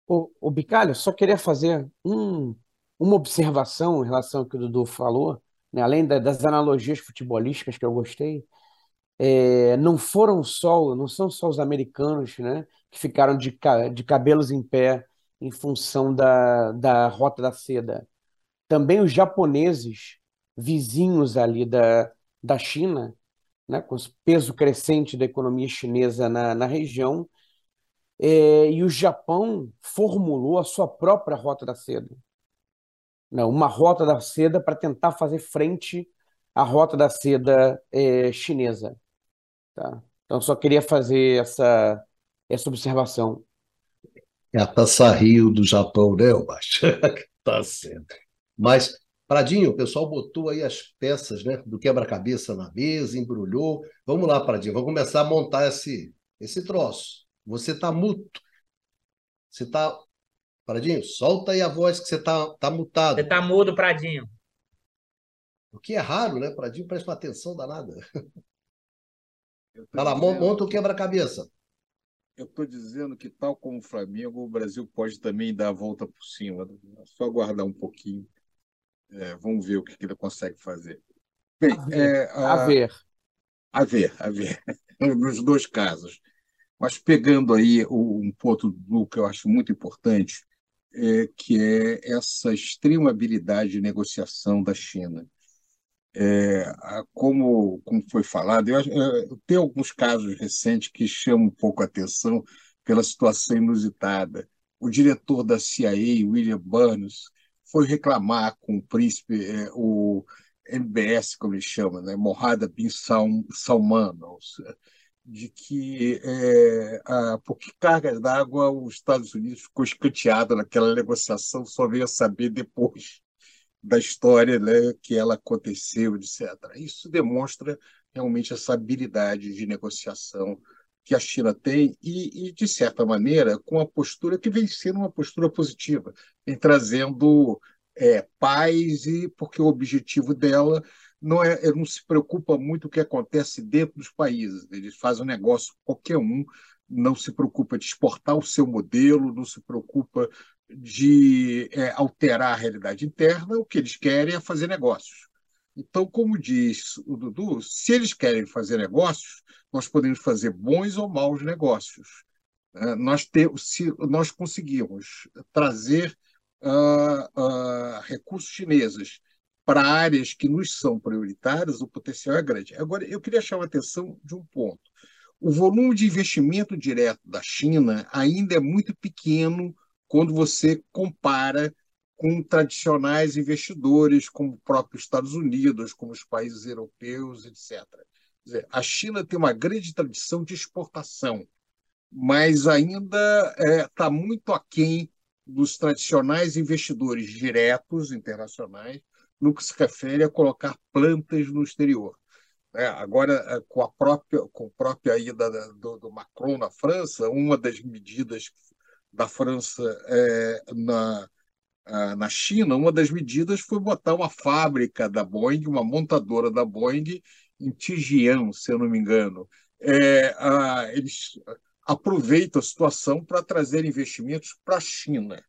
E: O, o Bicalho, só queria fazer um, uma observação em relação ao que o Dudu falou, né? além da, das analogias futebolísticas que eu gostei, é, não foram só, não são só os americanos, né, que ficaram de, de cabelos em pé em função da, da Rota da Seda também os japoneses vizinhos ali da, da China, né, com o peso crescente da economia chinesa na, na região, é, e o Japão formulou a sua própria rota da seda. Né, uma rota da seda para tentar fazer frente à rota da seda é, chinesa. Tá? Então, só queria fazer essa, essa observação.
A: É a taça Rio do Japão, né, Baixo? *laughs* tá certo. Mas, Pradinho, o pessoal botou aí as peças né, do quebra-cabeça na mesa, embrulhou. Vamos lá, Pradinho, vamos começar a montar esse, esse troço. Você está muto. Você está. Pradinho, solta aí a voz que você está tá mutado.
C: Você está mudo, Pradinho.
A: O que é raro, né? Pradinho presta uma atenção danada. *laughs* Vai lá, monta o quebra-cabeça.
B: Eu estou dizendo que, tal como o Flamengo, o Brasil pode também dar a volta por cima. É só aguardar um pouquinho. É, vamos ver o que, ele consegue fazer.
E: Bem, a ver. É, a, a ver.
B: A ver, a ver. *laughs* Nos dois casos. Mas pegando aí um ponto do que eu acho muito importante, é, que é essa extrema habilidade de negociação da China. É, como, como foi falado, eu, eu, tem alguns casos recentes que chamam um pouco a atenção pela situação inusitada. O diretor da CIA, William Burns, foi reclamar com o príncipe, é, o MBS, como ele chama, né, Mohammed bin Salman, de que é, a, por que cargas d'água os Estados Unidos ficou escanteado naquela negociação, só veio a saber depois da história né, que ela aconteceu, etc. Isso demonstra realmente essa habilidade de negociação que a China tem e, e, de certa maneira, com a postura que vem sendo uma postura positiva, vem trazendo é, paz, e porque o objetivo dela não é, não se preocupa muito o que acontece dentro dos países. Eles fazem um negócio qualquer um, não se preocupa de exportar o seu modelo, não se preocupa de é, alterar a realidade interna, o que eles querem é fazer negócios. Então, como diz o Dudu, se eles querem fazer negócios, nós podemos fazer bons ou maus negócios. É, nós, ter, se nós conseguirmos trazer uh, uh, recursos chineses para áreas que nos são prioritárias, o potencial é grande. Agora, eu queria chamar a atenção de um ponto. O volume de investimento direto da China ainda é muito pequeno quando você compara com tradicionais investidores, como o próprio Estados Unidos, como os países europeus, etc dizer, a China tem uma grande tradição de exportação, mas ainda está é, muito aquém dos tradicionais investidores diretos internacionais no que se refere a colocar plantas no exterior. É, agora, é, com a própria, com a própria ida do, do Macron na França, uma das medidas da França é, na, na China, uma das medidas foi botar uma fábrica da Boeing, uma montadora da Boeing, em Tijian, se eu não me engano. É, a, eles aproveitam a situação para trazer investimentos para a China.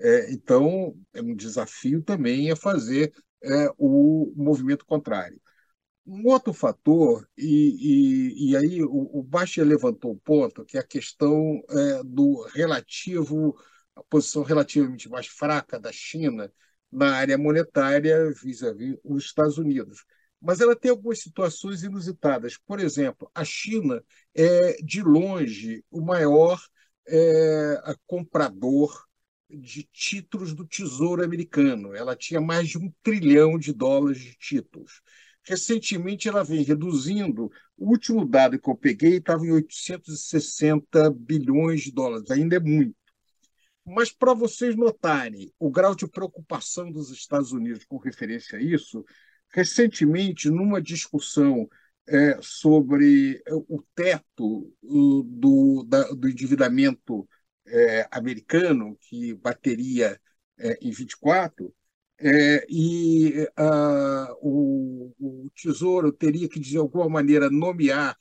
B: É, então, é um desafio também é fazer é, o movimento contrário. Um outro fator, e, e, e aí o, o levantou um ponto, que é a questão é, do relativo, a posição relativamente mais fraca da China na área monetária vis-à-vis -vis os Estados Unidos. mas ela tem algumas situações inusitadas. Por exemplo, a China é, de longe, o maior é, comprador de títulos do Tesouro Americano. Ela tinha mais de um trilhão de dólares de títulos. Recentemente, ela vem reduzindo. O último dado que eu peguei estava em 860 bilhões de dólares, ainda é muito. Mas, para vocês notarem o grau de preocupação dos Estados Unidos com referência a isso, recentemente, numa discussão é, sobre o teto do, da, do endividamento é, americano, que bateria é, em 24, é, e uh, o, o, Tesouro teria que, de alguma maneira, nomear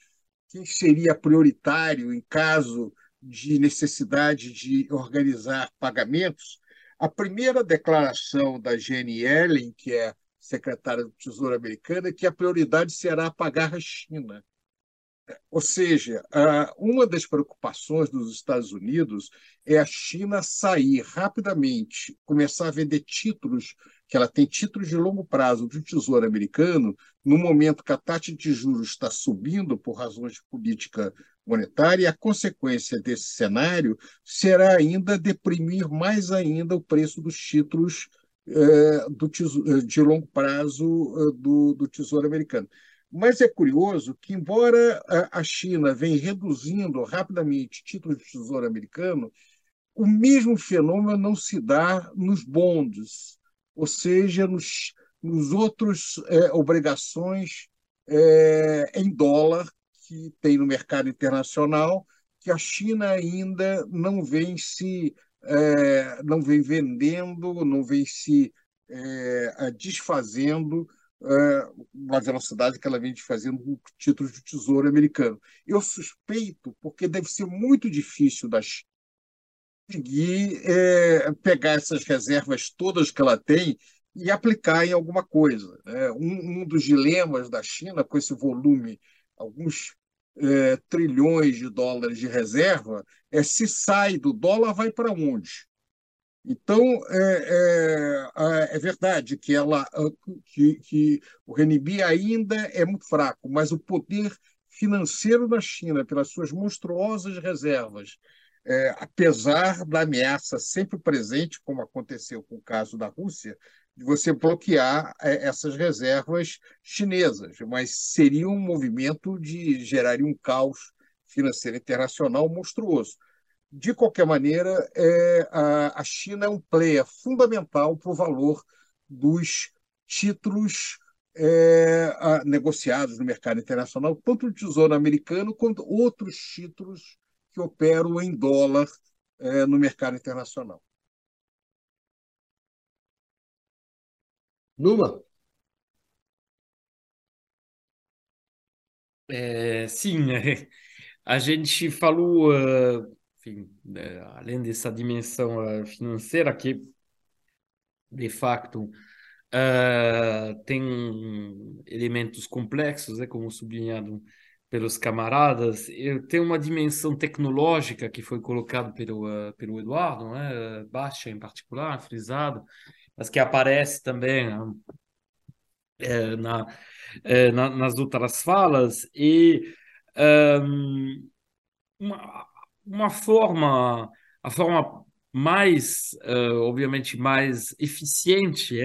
B: quem seria prioritário em caso de necessidade de organizar pagamentos. A primeira declaração da Jenny Yellen, que é secretária do Tesouro americana, é que a prioridade será pagar a China. Ou seja, uma das preocupações dos Estados Unidos é a China sair rapidamente, começar a vender títulos, que ela tem títulos de longo prazo do Tesouro Americano, no momento que a taxa de juros está subindo por razões de política monetária, e a consequência desse cenário será ainda deprimir mais ainda o preço dos títulos eh, tesouro, de longo prazo eh, do Tesouro Americano. Mas é curioso que, embora a China venha reduzindo rapidamente títulos de tesouro americano, o mesmo fenômeno não se dá nos bonds, ou seja, nos, nos outros é, obrigações é, em dólar que tem no mercado internacional, que a China ainda não vem se é, não vem vendendo, não vem se é, desfazendo na velocidade que ela vem fazendo com títulos de tesouro americano. Eu suspeito, porque deve ser muito difícil da conseguir é, pegar essas reservas todas que ela tem e aplicar em alguma coisa. Né? Um, um, dos dilemas da China com esse volume, alguns é, trilhões de dólares de reserva, é se sai do dólar, vai para onde? Então, é, é, é, verdade que, ela, que, que o renminbi ainda é muito fraco, mas o poder financeiro da China, pelas suas monstruosas reservas, é, apesar da ameaça sempre presente, como aconteceu com o caso da Rússia, de você bloquear é, essas reservas chinesas, mas seria um movimento de geraria um caos financeiro internacional monstruoso. De qualquer maneira, é, a, a China é um player fundamental para o valor dos títulos é, a, negociados no mercado internacional, tanto o Tesouro Americano quanto outros títulos que operam em dólar é, no mercado internacional.
A: Numa?
D: É, sim, *laughs* a gente falou uh, enfim, né, além dessa dimensão uh, financeira que, de facto, uh, tem elementos complexos, é como sublinhado pelos camaradas, tem uma dimensão tecnológica que foi colocada pelo, uh, pelo Eduardo, né? baixa em particular, frisado, mas que aparece também é, na, na, nas outras falas, e um, uma, uma forma, a forma mais, uh, obviamente, mais eficiente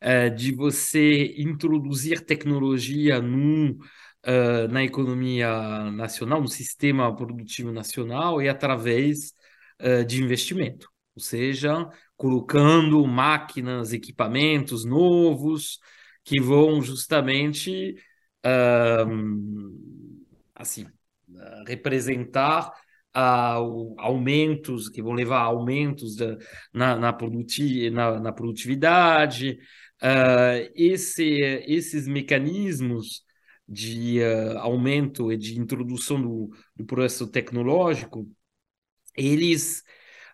D: é, uh, de você introduzir tecnologia no, uh, na economia nacional, no sistema produtivo nacional, e através de investimento, ou seja, colocando máquinas, equipamentos novos que vão justamente assim representar uh, aumentos, que vão levar a aumentos da, na, na, produti na, na produtividade. Uh, esse, esses mecanismos de uh, aumento e de introdução do, do processo tecnológico, eles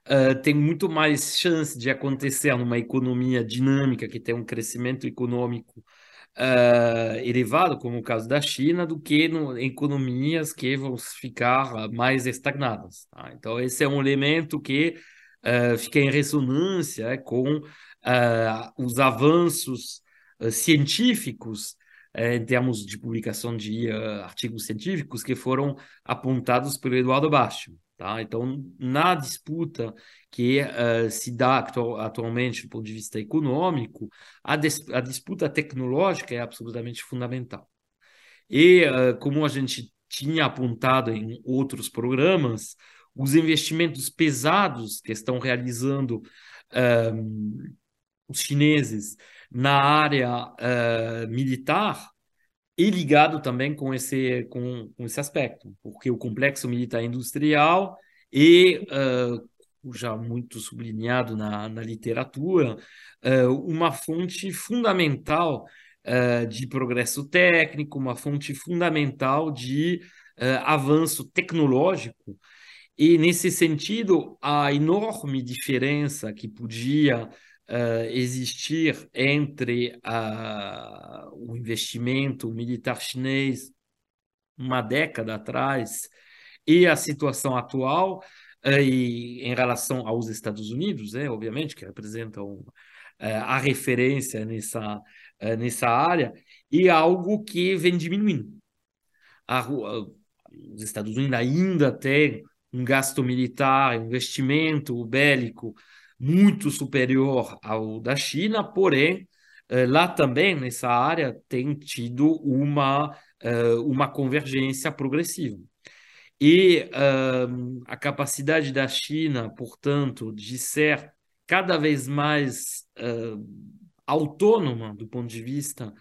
D: uh, têm muito mais chance de acontecer numa economia dinâmica, que tem um crescimento econômico uh, elevado, como o caso da China, do que no, em economias que vão ficar mais estagnadas. Tá? Então, esse é um elemento que uh, fica em ressonância com uh, os avanços científicos em termos de publicação de artigos científicos que foram apontados pelo Eduardo Baixo. Tá? Então, na disputa que uh, se dá atualmente do ponto de vista econômico, a, a disputa tecnológica é absolutamente fundamental. E, uh, como a gente tinha apontado em outros programas, os investimentos pesados que estão realizando um, os chineses na área uh, militar e ligado também com esse, com, com esse aspecto, porque o complexo militar industrial e, uh, já muito sublinhado na, na literatura, uh, uma fonte fundamental uh, de progresso técnico, uma fonte fundamental de avanço tecnológico. E, nesse sentido, a enorme diferença que podia existir entre o investimento militar chinês uma década atrás e a situação atual e em relação aos Estados Unidos, é, obviamente, que representam a referência nessa, nessa área, e algo que vem diminuindo. A, os Estados Unidos ainda têm um gasto militar, investimento bélico muito superior ao da China, porém, lá também, nessa área, tem tido uma, uma convergência progressiva. E eh, a capacidade da China, portanto, de ser cada vez mais autônoma do ponto de vista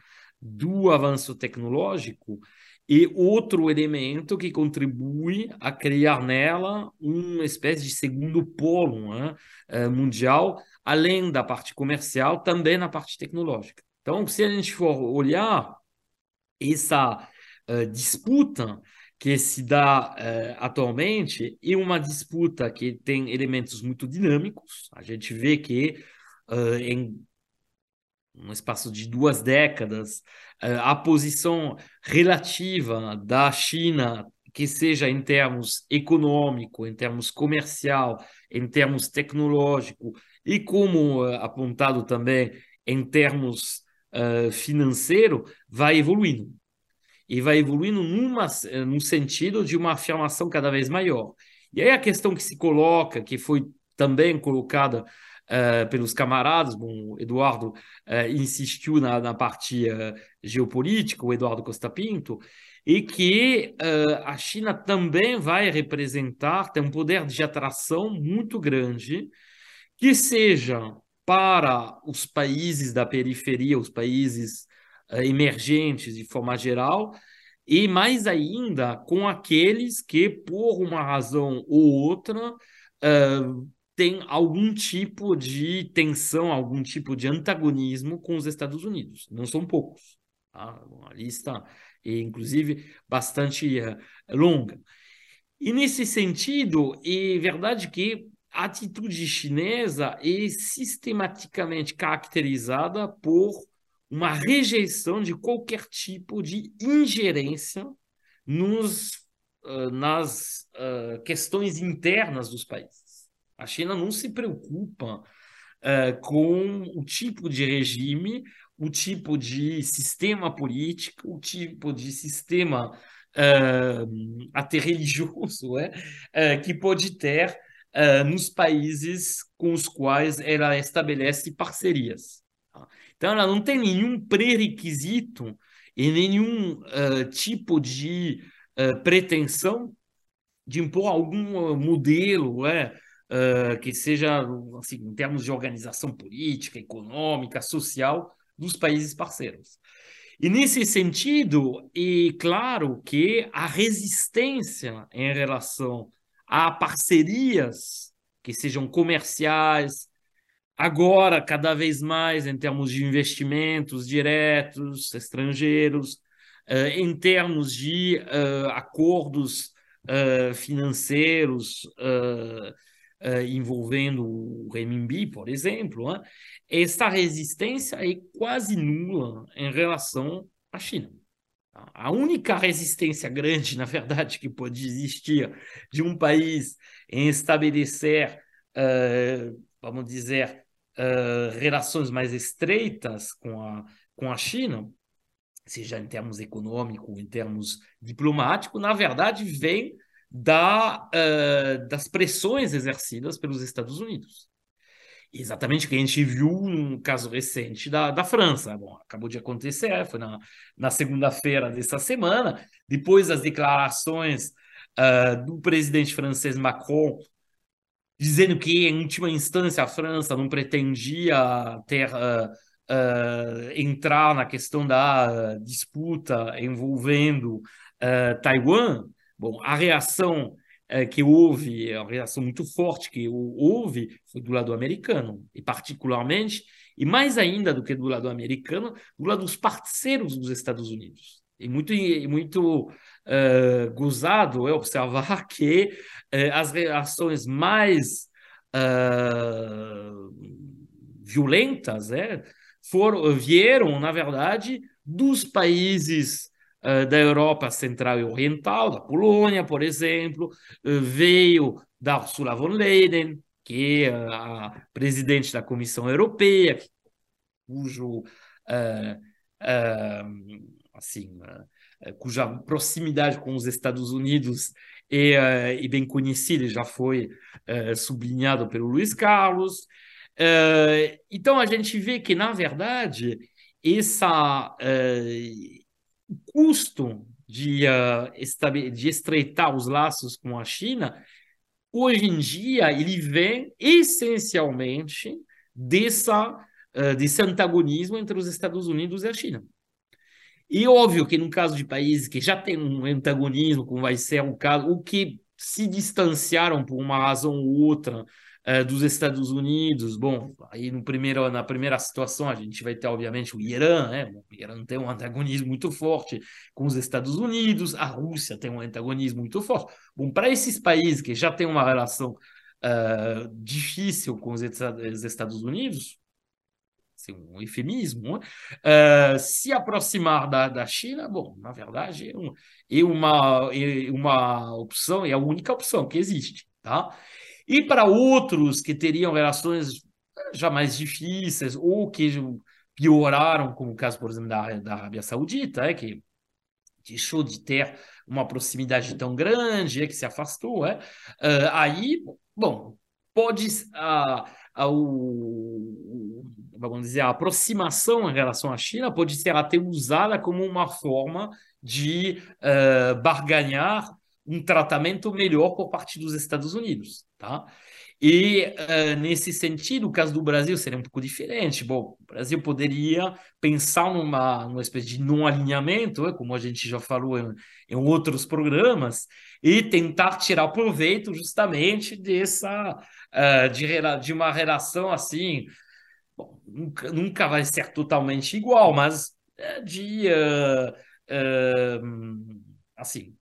D: do avanço tecnológico, e outro elemento que contribui a criar nela uma espécie de segundo polo né, eh, mundial, além da parte comercial, também na parte tecnológica. Então, se a gente for olhar essa uh, disputa que se dá uh, atualmente, é uma disputa que tem elementos muito dinâmicos. A gente vê que uh, em um espaço de duas décadas, eh, a posição relativa da China, que seja em termos econômico, em termos comercial, em termos tecnológico e como eh, apontado também em termos uh, financeiro, vai evoluindo. E vai evoluindo numa, no sentido de uma afirmação cada vez maior. E aí a questão que se coloca, que foi também colocada uh, pelos camaradas. Bom, o Eduardo uh, insistiu na, na parte uh, geopolítica, o Eduardo Costa Pinto, e que a China também vai representar, tem um poder de atração muito grande, que seja para os países da periferia, os países emergentes de forma geral, e mais ainda com aqueles que, por uma razão ou outra, uh, tem algum tipo de tensão, algum tipo de antagonismo com os Estados Unidos. Não são poucos. Tá? Uma lista, inclusive, bastante uh, longa. E nesse sentido, é verdade que a atitude chinesa é sistematicamente caracterizada por uma rejeição de qualquer tipo de ingerência nos, uh, nas uh, questões internas dos países. A China não se preocupa uh, com o tipo de regime, o tipo de sistema político, o tipo de sistema até religioso é, que pode ter nos países com os quais ela estabelece parcerias. Então, ela não tem nenhum pré-requisito e nenhum tipo de pretensão de impor algum modelo, é, uh, que seja, assim, em termos de organização política, econômica, social dos países parceiros. E nesse sentido, é claro que a resistência em relação a parcerias que sejam comerciais, agora cada vez mais em termos de investimentos diretos estrangeiros, uh, em termos de uh, acordos uh, financeiros envolvendo o renminbi, por exemplo, né? essa resistência é quase nula em relação à China. A única resistência grande, na verdade, que pode existir de um país em estabelecer, vamos dizer, uh, relações mais estreitas com a, com a China seja em termos econômicos, em termos diplomáticos, na verdade vem da, uh, das pressões exercidas pelos Estados Unidos. Exatamente o que a gente viu no caso recente da, da França. Bom, acabou de acontecer, foi na, na segunda-feira dessa semana, depois das declarações uh, do presidente francês Macron, dizendo que, em última instância, a França não pretendia ter. Uh, entrar na questão da disputa envolvendo uh, Taiwan, bom, a reação uh, que houve, a reação muito forte que houve foi do lado americano, e particularmente, e mais ainda do que do lado americano, do lado dos parceiros dos Estados Unidos. E muito, muito uh, gozado é observar *laughs* que uh, as reações mais uh, violentas é, foram, vieram, na verdade, dos países da Europa Central e Oriental, da Polônia, por exemplo, veio da Ursula von Leyen, que é a presidente da Comissão Europeia, cujo assim, cuja proximidade com os Estados Unidos é, é bem conhecida, já foi sublinhado pelo Luiz Carlos. Uh, então a gente vê que, na verdade, essa, custo de, de estreitar os laços com a China, hoje em dia, ele vem essencialmente dessa, desse antagonismo entre os Estados Unidos e a China. E óbvio que no caso de países que já têm um antagonismo, como vai ser o caso, o que se distanciaram por uma razão ou outra uh, dos Estados Unidos. Bom, aí no primeiro, na primeira situação a gente vai ter, obviamente, o Irã, né? O Irã tem um antagonismo muito forte com os Estados Unidos, a Rússia tem um antagonismo muito forte. Bom, para esses países que já têm uma relação uh, difícil com os Estados Unidos, um eufemismo, uh, se aproximar da, da China, bom, na verdade, é, é, uma, é uma opção, é a única opção que existe, tá? E para outros que teriam relações eh, já mais difíceis ou que pioraram, como o caso, por exemplo, da, da Arábia Saudita, é, que deixou de ter uma proximidade tão grande, é, que se afastou, é, uh, aí, bom, pode uh, vamos dizer, a aproximação em relação à China pode ser até usada como uma forma de uh, barganhar um tratamento melhor por parte dos Estados Unidos, tá? E uh, nesse sentido, o caso do Brasil seria um pouco diferente. Bom, o Brasil poderia pensar numa, numa espécie de não alinhamento, é, como a gente já falou em, em outros programas, e tentar tirar proveito justamente dessa uh, de, de uma relação assim. Bom, nunca, nunca vai ser totalmente igual, mas é, de uh, assim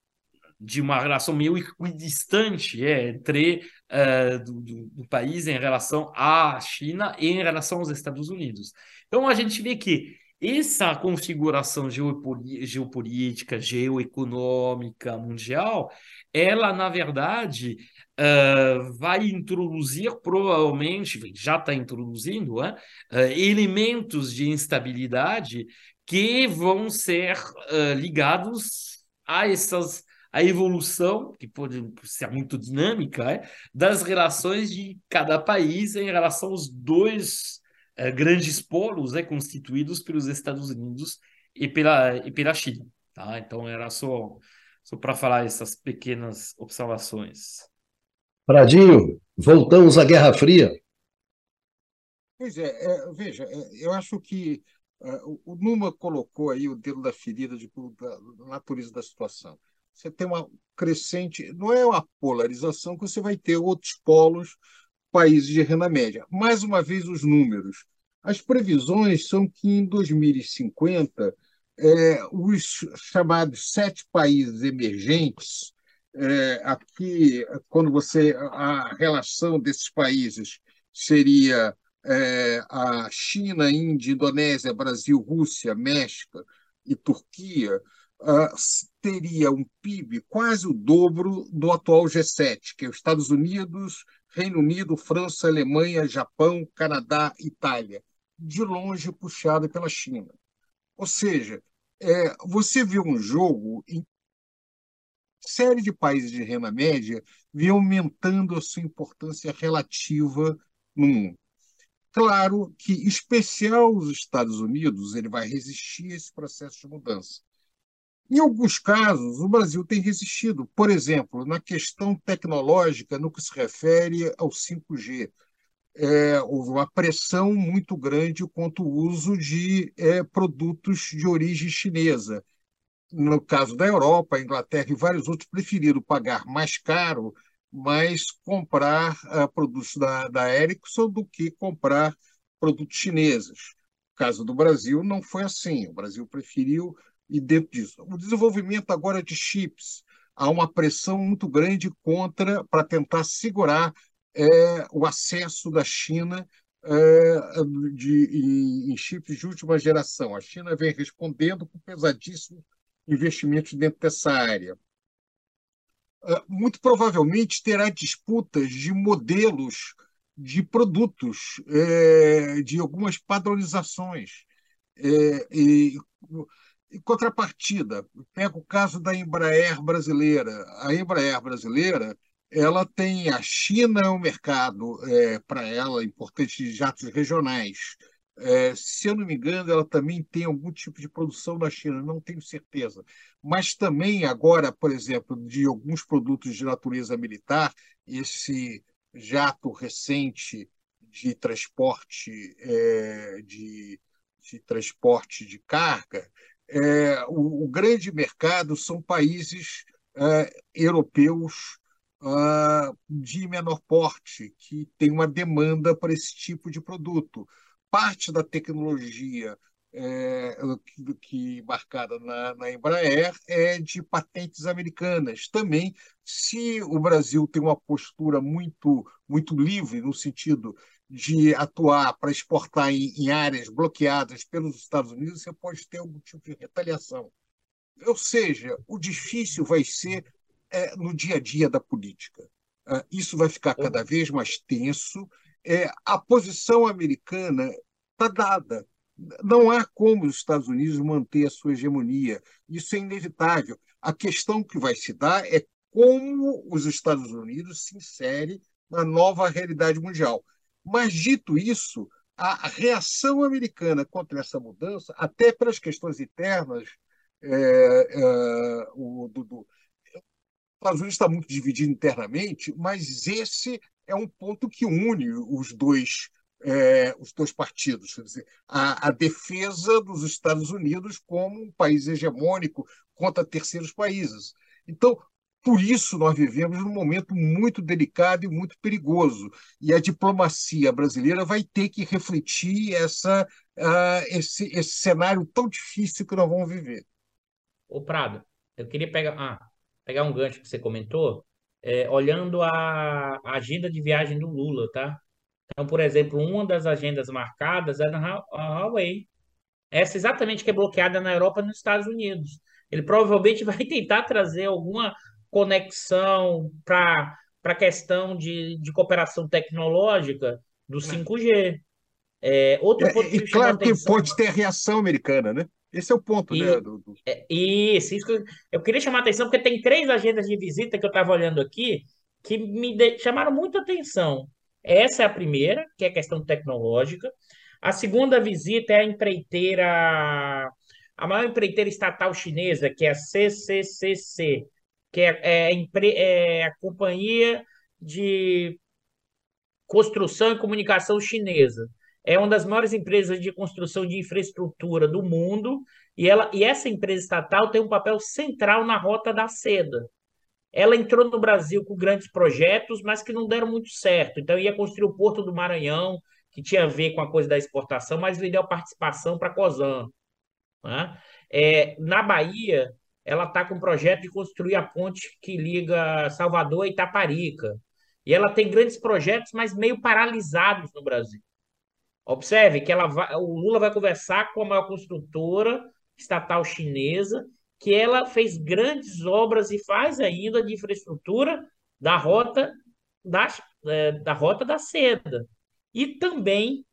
D: de uma relação meio equidistante é, entre uh, do, do, do, país em relação à China e em relação aos Estados Unidos. Então a gente vê que essa configuração geopolítica, geoeconômica mundial, ela na verdade uh, vai introduzir provavelmente, já está introduzindo, uh, elementos de instabilidade que vão ser ligados a essas a evolução, que pode ser muito dinâmica, é, das relações de cada país em relação aos dois grandes polos é, constituídos pelos Estados Unidos e pela, e pela China. Tá? Então, era só, só para falar essas pequenas observações.
A: Pradinho, voltamos à Guerra Fria.
B: Pois é, é veja, é, eu acho que uh, o Numa colocou aí o dedo da ferida de, da natureza da situação você tem uma crescente, não é uma polarização que você vai ter outros polos, países de renda média. Mais uma vez, os números. As previsões são que em 2050, é, os chamados sete países emergentes, é, aqui, quando você. a relação desses países seria é, a China, Índia, Indonésia, Brasil, Rússia, México e Turquia, uh, teria um PIB quase o dobro do atual G7, que é os Estados Unidos, Reino Unido, França, Alemanha, Japão, Canadá, Itália, de longe puxado pela China. Ou seja, é, você vê um jogo em série de países de renda média vem aumentando a sua importância relativa no mundo. Claro que, especial os Estados Unidos, ele vai resistir a esse processo de mudança. Em alguns casos, o Brasil tem resistido. Por exemplo, na questão tecnológica, no que se refere ao 5G. É, houve uma pressão muito grande quanto ao uso de é, produtos de origem chinesa. No caso da Europa, Inglaterra e vários outros preferiram pagar mais caro mais comprar uh, produtos da, da Ericsson do que comprar produtos chineses. No caso do Brasil, não foi assim. O Brasil preferiu ir dentro disso. O desenvolvimento agora de chips, há uma pressão muito grande contra para tentar segurar é, o acesso da China é, de, em, em chips de última geração. A China vem respondendo com pesadíssimos investimentos dentro dessa área. Ah, muito provavelmente terá disputas de modelos de produtos, é, de algumas padronizações. É, e, em contrapartida, pega o caso da Embraer brasileira. A Embraer brasileira ela tem a China é um mercado é, para ela importante de jatos regionais. É, se eu não me engano, ela também tem algum tipo de produção na China, não tenho certeza. Mas também agora, por exemplo, de alguns produtos de natureza militar, esse jato recente de transporte é, de, de, transporte de carga, é, o, o, grande mercado são países é, europeus ah, de menor porte, que tem uma demanda para esse tipo de produto parte da tecnologia é, que, que, marcada na, na, Embraer é de patentes americanas. Também, se o Brasil tem uma postura muito, muito livre no sentido de atuar para exportar em, em áreas bloqueadas pelos Estados Unidos, você pode ter algum tipo de retaliação. Ou seja, o difícil vai ser é, no dia a dia da política. Uh, isso vai ficar cada vez mais tenso é, a posição americana está dada. Não há como os Estados Unidos manter a sua hegemonia. Isso é inevitável. A questão que vai se dar é como os Estados Unidos se inserem na nova realidade mundial. Mas, dito isso, a reação americana contra essa mudança, até pelas questões internas, é, é, o, do, do, os Estados Unidos está muito dividido internamente, mas esse é um ponto que une os dois, é, os dois partidos. Quer dizer, a, a, defesa dos Estados Unidos como um país hegemônico contra terceiros países. Então, por isso, nós vivemos num momento muito delicado e muito perigoso. E a diplomacia brasileira vai ter que refletir essa, uh, esse, esse cenário tão difícil que nós vamos viver.
C: Ô, Prado, eu queria pegar, ah, pegar um gancho que você comentou é, olhando a, a agenda de viagem do Lula, tá? Então, por exemplo, uma das agendas marcadas é na Huawei. Essa exatamente que é bloqueada na Europa e nos Estados Unidos. Ele provavelmente *laughs* vai tentar trazer alguma conexão para a questão de, de cooperação tecnológica do 5G.
B: É, outro é, ponto que e claro que pode ter reação americana, né? Esse é o ponto,
C: e,
B: né? Do, do...
C: É, isso, isso eu, eu queria chamar a atenção, porque tem três agendas de visita que eu estava olhando aqui que me de, chamaram muita atenção. Essa é a primeira, que é a questão tecnológica. A segunda visita é a empreiteira, a maior empreiteira estatal chinesa, que é a CCCC, que é, é, é a Companhia de Construção e Comunicação Chinesa é uma das maiores empresas de construção de infraestrutura do mundo e, ela, e essa empresa estatal tem um papel central na Rota da Seda. Ela entrou no Brasil com grandes projetos, mas que não deram muito certo. Então, ia construir o Porto do Maranhão, que tinha a ver com a coisa da exportação, mas vendeu participação para a COSAN. Né? É, na Bahia, ela está com um projeto de construir a ponte que liga Salvador a Itaparica. E ela tem grandes projetos, mas meio paralisados no Brasil. Observe que ela vai, o Lula vai conversar com a maior construtora estatal chinesa, que ela fez grandes obras e faz ainda de infraestrutura da rota da, é, da rota da seda. E também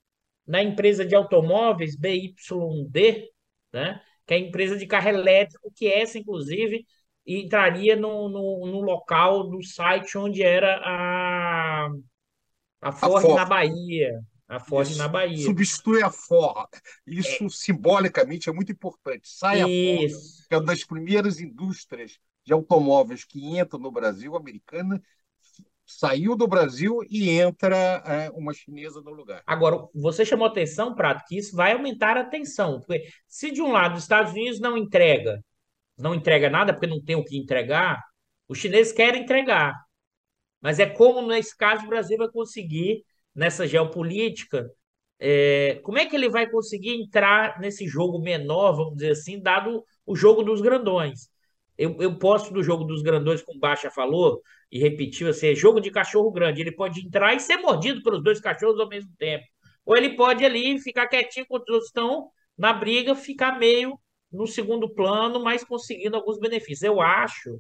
C: na empresa de automóveis BYD, né, que é a empresa de carro elétrico, que essa, inclusive, entraria no, no, no local do site onde era a, a Ford, a Ford. na Bahia. A Ford Isso. na Bahia.
B: Substitui a Ford. Isso é. simbolicamente é muito importante. Sai Isso. a Ford, que é uma das primeiras indústrias de automóveis que entra no Brasil, americana, saiu do Brasil e entra é, uma chinesa no lugar.
C: Agora, você chamou atenção, Prato, que isso vai aumentar a tensão. Porque se de um lado os Estados Unidos não entrega, não entrega nada porque não tem o que entregar, os chineses querem entregar. Mas é como, nesse caso, o Brasil vai conseguir, nessa geopolítica, é, como é que ele vai conseguir entrar nesse jogo menor, vamos dizer assim, dado o jogo dos grandões? Eu, eu posso do jogo dos grandões, como Baixa falou, e repetiu, assim, é jogo de cachorro grande. Ele pode entrar e ser mordido pelos dois cachorros ao mesmo tempo. Ou ele pode ali ficar quietinho quando os outros estão na briga, ficar meio no segundo plano, mas conseguindo alguns benefícios. Eu acho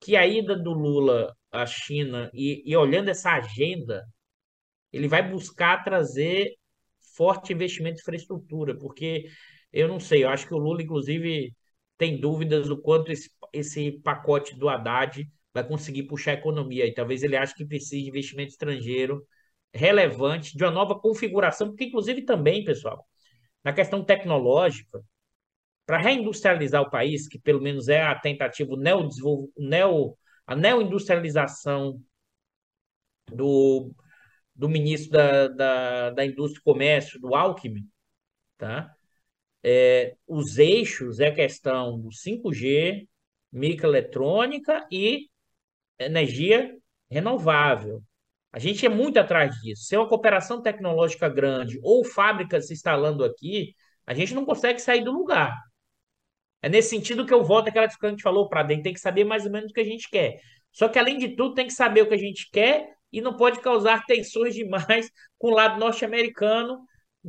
C: que a ida do Lula à China e, e olhando essa agenda, ele vai buscar trazer forte investimento em infraestrutura, porque eu não sei, eu acho que o Lula, inclusive, tem dúvidas do quanto esse, esse pacote do Haddad vai conseguir puxar a economia. E talvez ele ache que precise de investimento estrangeiro relevante, de uma nova configuração, porque, inclusive, também, pessoal, na questão tecnológica, para reindustrializar o país, que pelo menos é a tentativa, neo, neo, a neoindustrialização do, do ministro da, da, da Indústria e Comércio, do Alckmin, tá? É, os eixos é questão do 5G, microeletrônica e energia renovável. A gente é muito atrás disso. Se é uma cooperação tecnológica grande ou fábricas se instalando aqui, a gente não consegue sair do lugar. É nesse sentido que eu volto àquela discussão que a gente falou, para dentro tem que saber mais ou menos o que a gente quer. Só que, além de tudo, tem que saber o que a gente quer e não pode causar tensões demais com o lado norte-americano,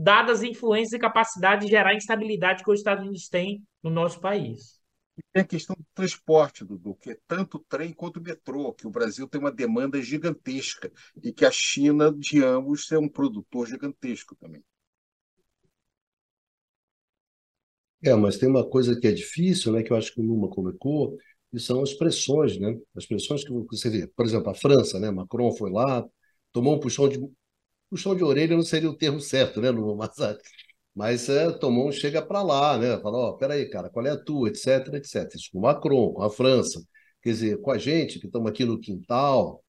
C: dadas as influências e capacidade de gerar instabilidade que os Estados Unidos têm no nosso país.
B: E tem a questão do transporte, Dudu, que é tanto o trem quanto o metrô, que o Brasil tem uma demanda gigantesca e que a China, de ambos, é um produtor gigantesco também.
A: É, mas tem uma coisa que é difícil, né, que eu acho que o Luma colocou, e são as pressões, né? As pressões que você vê. Por exemplo, a França, né? Macron foi lá, tomou um puxão de puxão de orelha não seria o termo certo, né, Mas, é, tomou um chega para lá, né? Falou, ó, oh, peraí, cara, qual é a tua, etc, etc. Isso com o Macron, com a França. Quer dizer, com a gente que estamos aqui no quintal,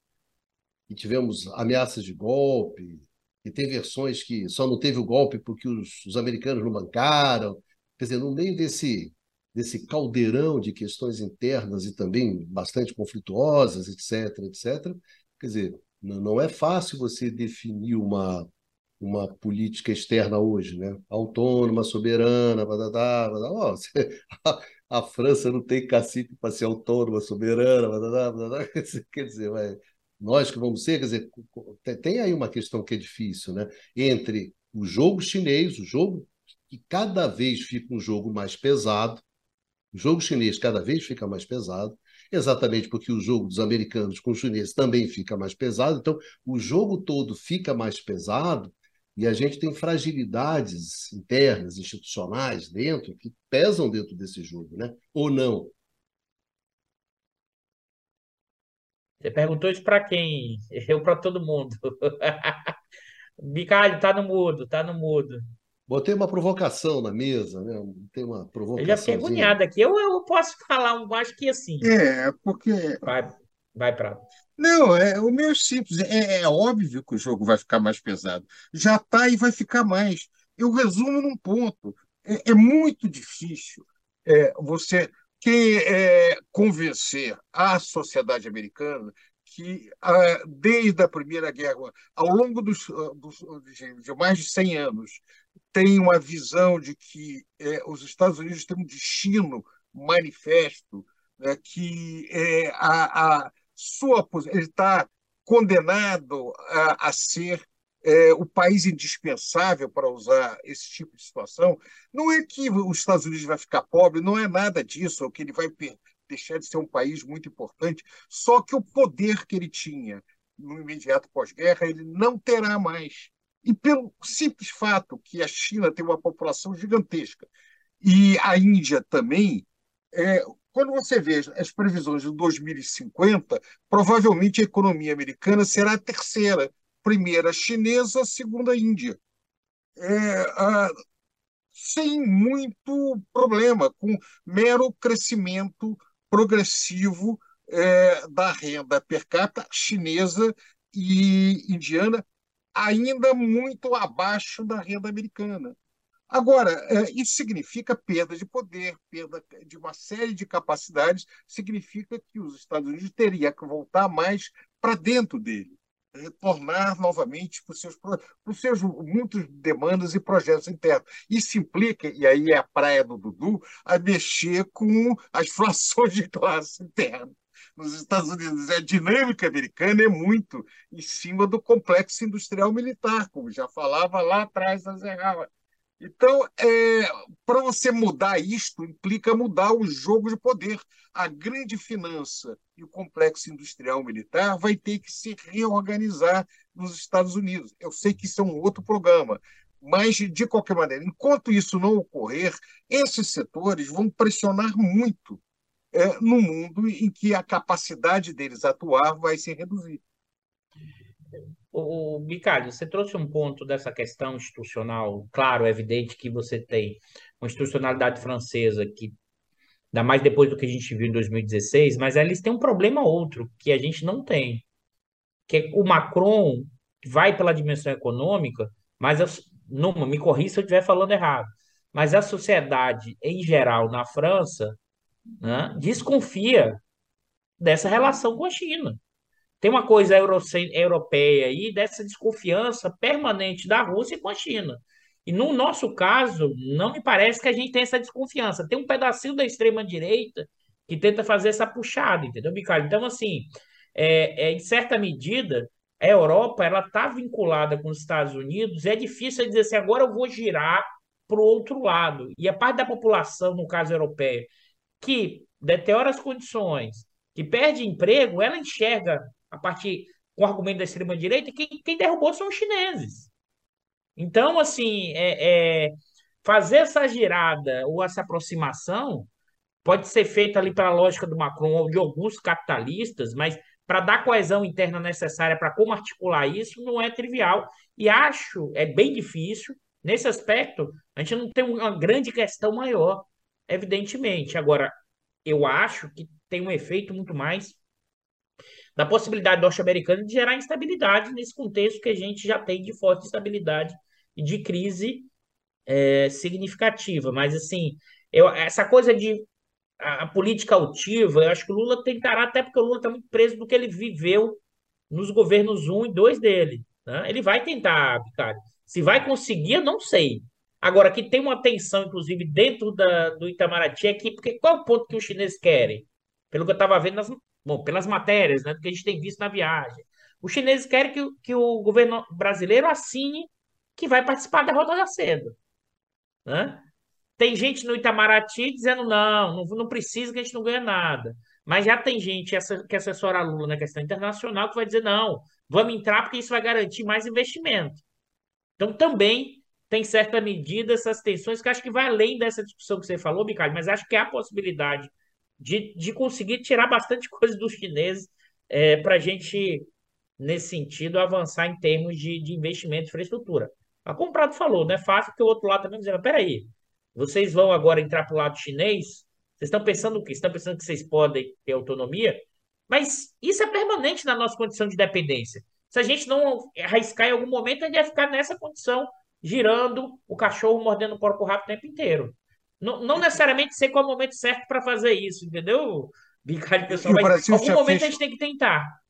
A: e tivemos ameaças de golpe, e tem versões que só não teve o golpe porque os, os americanos não bancaram. Quer dizer, no meio desse, desse caldeirão de questões internas e também bastante conflituosas, etc, etc, quer dizer, não, é fácil você definir uma uma política externa hoje, né? Autônoma, soberana, badadá, badadá. Oh, você, a, *laughs* a, França não tem cacique para ser autônoma, soberana, badadá, badadá. *laughs* quer dizer, vai, nós que vamos ser, quer dizer, tem aí uma questão que é difícil, né? Entre o jogo chinês, o jogo que cada vez fica um jogo mais pesado, o jogo chinês cada vez fica mais pesado, exatamente porque o jogo dos americanos com os chineses também fica mais pesado. Então, o jogo todo fica mais pesado e a gente tem fragilidades internas, institucionais dentro, que pesam dentro desse jogo, né? Ou não?
C: Você perguntou isso para quem? Eu para todo mundo. *laughs* Bicalho, tá no mudo, tá no mudo.
A: Botei uma provocação na mesa, né? Tem uma provocação.
C: Eu já fiquei agoniado aqui. Eu, eu posso falar, um, acho que assim.
B: É, porque.
C: Vai, vai para.
B: Não, é, o meu é simples. É, é, óbvio que o jogo vai ficar mais pesado. Já está e vai ficar mais. Eu resumo num ponto. É, é muito difícil é, você que, é, convencer a sociedade americana que, ah, desde a Primeira Guerra, ao longo dos, ah, dos, de mais de 100 anos, tem uma visão de que é, os Estados Unidos têm um destino manifesto, né, que é, a, a sua ele está condenado a, a ser é, o país indispensável para usar esse tipo de situação. Não é que os Estados Unidos vai ficar pobre, não é nada disso, ou que ele vai deixar de ser um país muito importante, só que o poder que ele tinha no imediato pós-guerra, ele não terá mais. E pelo simples fato que a China tem uma população gigantesca, e a Índia também, é, quando você vê as previsões de 2050, provavelmente a economia americana será a terceira, primeira chinesa, segunda Índia. É, a, sem muito problema, com mero crescimento progressivo é, da renda per capita chinesa e indiana, ainda muito abaixo da renda americana. Agora, é, isso significa perda de poder, perda de uma série de capacidades, significa que os Estados Unidos teriam que voltar mais para dentro dele, retornar novamente para os seus, para os seus muitos demandas e projetos internos. Isso implica, e aí é a praia do Dudu, a mexer com as *laughs* frações de classe interna nos Estados Unidos. A dinâmica americana é muito em cima do complexo industrial militar, como já falava lá atrás a Zé então, é, para você mudar isto, implica mudar o jogo de poder. A grande finança e o complexo industrial militar vai ter que se reorganizar nos Estados Unidos. Eu sei que isso é um outro programa, mas, de qualquer maneira, enquanto isso não ocorrer, esses setores vão pressionar muito é, no mundo em que a capacidade deles atuar vai se reduzir.
C: O, Bicalho, você trouxe um ponto dessa questão institucional. Claro, é evidente que você tem uma institucionalidade francesa que, ainda mais depois do que a gente viu em 2016, mas eles têm um problema outro que a gente não tem, que é o Macron vai pela dimensão econômica, mas as, não, me corrija se eu estiver falando errado, mas a sociedade em geral na França né, desconfia dessa relação com a China. Tem uma coisa europeia aí dessa desconfiança permanente da Rússia com a China. E no nosso caso, não me parece que a gente tem essa desconfiança. Tem um pedacinho da extrema-direita que tenta fazer essa puxada, entendeu, Bicalho? Então, assim, é, é, em certa medida, a Europa ela está vinculada com os Estados Unidos. É difícil dizer assim, agora eu vou girar para o outro lado. E a parte da população, no caso europeia, que deteriora as condições, que perde emprego, ela enxerga a partir com o argumento da extrema-direita, quem, quem derrubou são os chineses. Então, assim, é, é, fazer essa girada ou essa aproximação pode ser feita ali pela lógica do Macron ou de alguns capitalistas, mas para dar coesão interna necessária para como articular isso não é trivial. E acho, é bem difícil. Nesse aspecto, a gente não tem uma grande questão maior, evidentemente. Agora, eu acho que tem um efeito muito mais da possibilidade norte-americana de gerar instabilidade nesse contexto que a gente já tem de forte instabilidade e de crise é, significativa. Mas, assim, eu, essa coisa de a, a, política altiva, eu acho que o Lula tentará, até porque o Lula está muito preso do que ele viveu nos governos 1 e 2 dele. Né? Ele vai tentar, cara. Se vai conseguir, eu não sei. Agora, que tem uma tensão, inclusive, dentro da, do Itamaraty aqui, porque qual é o ponto que os chineses querem? Pelo que eu estava vendo nas, bom, pelas matérias né, que a gente tem visto na viagem. Os chineses querem que, que o governo brasileiro assine que vai participar da Rota da Seda. Né? Tem gente no Itamaraty dizendo não, não, não precisa que a gente não ganha nada. Mas já tem gente que assessora Lula na questão internacional que vai dizer não, vamos entrar porque isso vai garantir mais investimento. Então também tem certa medida essas tensões que acho que vai além dessa discussão que você falou, Bicalho, mas acho que há possibilidade de, de conseguir tirar bastante *laughs* coisa dos chineses é, para a gente, nesse sentido, avançar em termos de, de investimento em infraestrutura. A Comprado falou, não é fácil, porque o outro lado também dizendo, peraí, vocês vão agora entrar para o lado chinês? Vocês estão pensando o quê? Estão pensando que vocês podem ter autonomia? Mas isso é permanente na nossa condição de dependência. Se a gente não arriscar em algum momento, a gente vai ficar nessa condição, girando o cachorro mordendo o corpo rápido o tempo inteiro. Não, não necessariamente sei qual é o momento certo para fazer isso, entendeu? Bicalho pessoal, mas em algum momento fez... a gente tem que tentar.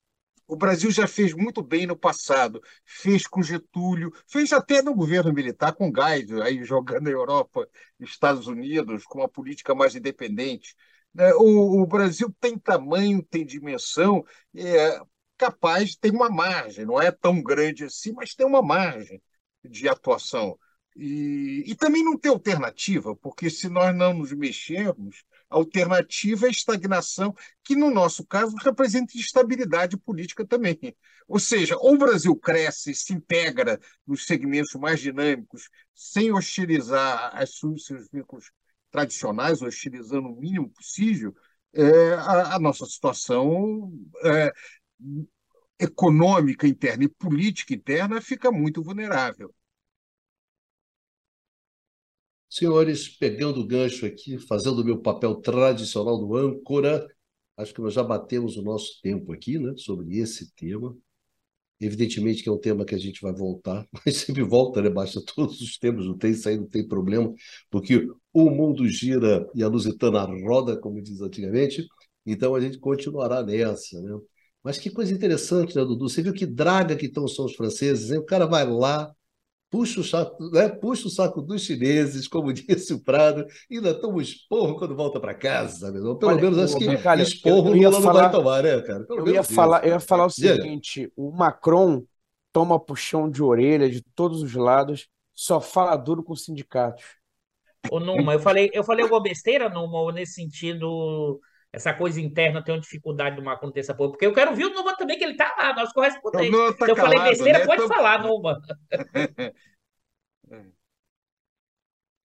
B: O Brasil já fez muito bem no passado, fez com Getúlio, fez até no governo militar com Geisel, aí jogando a Europa, Estados Unidos, com uma política mais independente. Né? O, o Brasil tem tamanho, tem dimensão, é capaz, tem uma margem, não é tão grande assim, mas tem uma margem de atuação. E, e também não tem alternativa, porque se nós não nos mexermos, a alternativa é estagnação, que no nosso caso representa instabilidade política também. Ou seja, ou o Brasil cresce, se integra nos segmentos mais dinâmicos, sem hostilizar as, seus vínculos tradicionais, hostilizando o mínimo possível, é, a, a, nossa situação é, econômica interna e política interna fica muito vulnerável.
A: Senhores, pegando o gancho aqui, fazendo o meu papel tradicional do âncora, acho que nós já batemos o nosso tempo aqui, né, sobre esse tema. Evidentemente que é um tema que a gente vai voltar, *laughs* mas sempre volta, né? Baixa todos os temas, não tem aí, não tem problema, porque o mundo gira e a lusitana roda, como diz antigamente, então a gente continuará nessa, né? Mas que coisa interessante, né, Dudu? Você viu que draga que estão são os franceses, hein? O cara vai lá, puxa o saco, né? puxa o saco dos chineses, como *laughs* disse o Prado, e ainda toma esporro quando volta para casa. Meu. Pelo Olha, menos acho que cara, esporro
E: eu, eu
A: Lula falar, não vai tomar, né, cara?
E: Pelo eu ia, falar, eu ia falar o seguinte: o Macron toma puxão de orelha de todos os lados, só fala duro com os sindicatos.
C: Ô, Numa, eu falei, eu falei alguma besteira, Numa, nesse sentido essa coisa interna tem uma dificuldade de uma acontecer porque eu quero ver o Numa também, que ele tá lá, nosso correspondente. Não, tá Se eu calado, falei besteira, né? pode Tô... falar, Numa.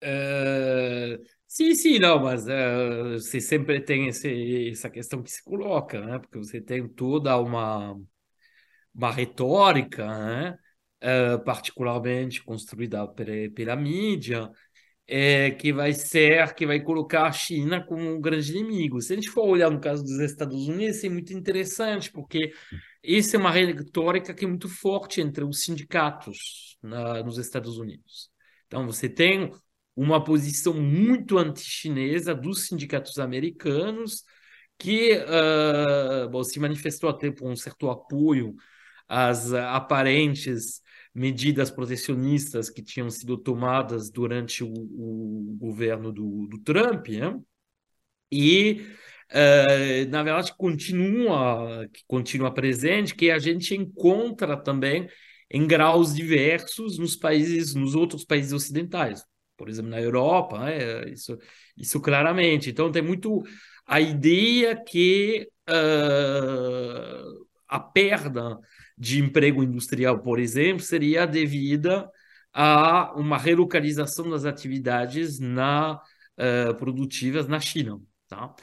D: Uh, *laughs* sim, sim, não, mas uh, você sempre tem esse, essa questão que se coloca, né? Porque você tem toda uma, uma retórica, né? Uh, particularmente construída pela, pela mídia, é, que vai ser, que vai colocar a China como um grande inimigo. Se a gente for olhar no caso dos Estados Unidos, é muito interessante, porque essa é uma retórica que é muito forte entre os sindicatos na, nos Estados Unidos. Então, você tem uma posição muito anti-chinesa dos sindicatos americanos, que uh, bom, se manifestou até por um certo apoio às aparentes medidas protecionistas que tinham sido tomadas durante o, o governo do, do, Trump, né? e uh, na verdade continua continua presente que a gente encontra também em graus diversos nos países nos outros países ocidentais por exemplo na Europa né? isso isso claramente então tem muito a ideia que uh, a perda de emprego industrial, por exemplo, seria devida a uma relocalização das atividades na, uh, produtivas na China. Tá?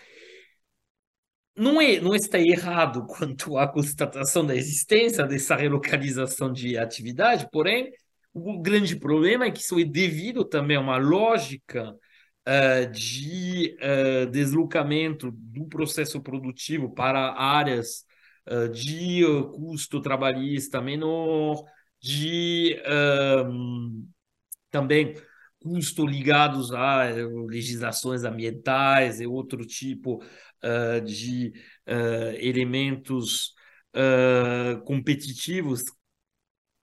D: Não, é, não está errado *laughs* quanto à constatação da existência dessa relocalização de atividade, porém, o grande problema é que isso é devido também a uma lógica uh, de uh, deslocamento do processo produtivo para áreas de custo trabalhista menor, de um, também custo ligados a eh, legislações ambientais e outro tipo uh, de uh, elementos uh, competitivos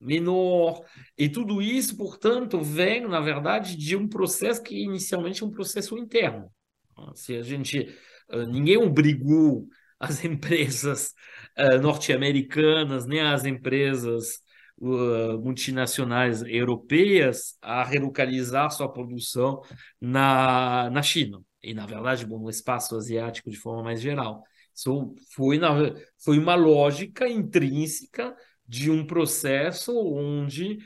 D: menor. E tudo isso, portanto, vem, na verdade, de um processo que inicialmente é um processo interno. Se a gente. ninguém obrigou *laughs* as empresas uh, norte-americanas, nem as empresas uh, multinacionais europeias a relocalizar sua produção na, na China. E, na verdade, bom, no espaço asiático de forma mais geral. Isso foi, na, foi uma lógica intrínseca de um processo onde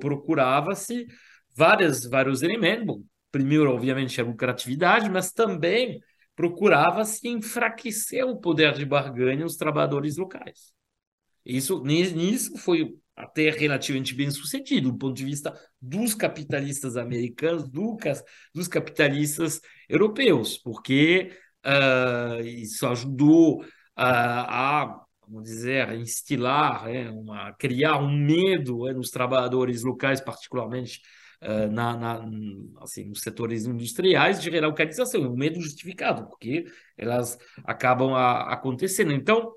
D: procurava-se vários elementos. Bom, primeiro, obviamente, a lucratividade, mas também procurava-se enfraquecer o poder de barganha dos trabalhadores locais. Isso, nisso foi até relativamente bem sucedido do ponto de vista dos capitalistas americanos, do, dos capitalistas europeus, porque uh, isso ajudou uh, a, vamos dizer, instilar, né, uma, criar um medo né, nos trabalhadores locais, particularmente uh, na, na, assim, nos setores industriais de relocalização, um medo justificado, porque elas acabam a, acontecendo. Então,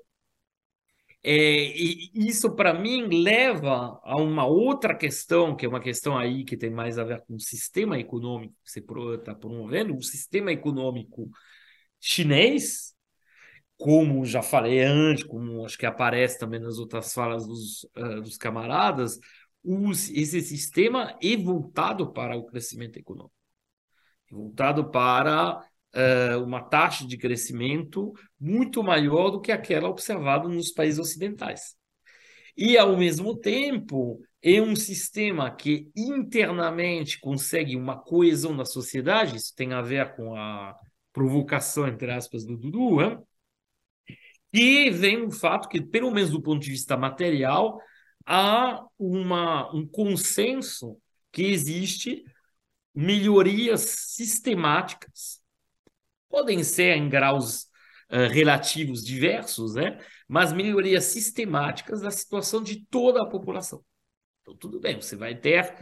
D: é, isso para mim leva a uma outra questão, que é uma questão aí que tem mais a ver com o sistema econômico que você está promovendo, o sistema econômico chinês, como já falei antes, como acho que aparece também nas outras falas dos, uh, dos camaradas, os, esse sistema é voltado para o crescimento econômico, voltado para uh, uma taxa de crescimento muito maior do que aquela observada nos países ocidentais. e, ao mesmo tempo, é um sistema que internamente consegue uma coesão na sociedade, isso tem a ver com a provocação, entre aspas, do Dudu, hein? e vem o fato que, pelo menos do ponto de vista material, há uma, um consenso que existe melhorias sistemáticas, podem ser em graus uh, relativos diversos, né? mas melhorias sistemáticas da situação de toda a população. Então, tudo bem, você vai ter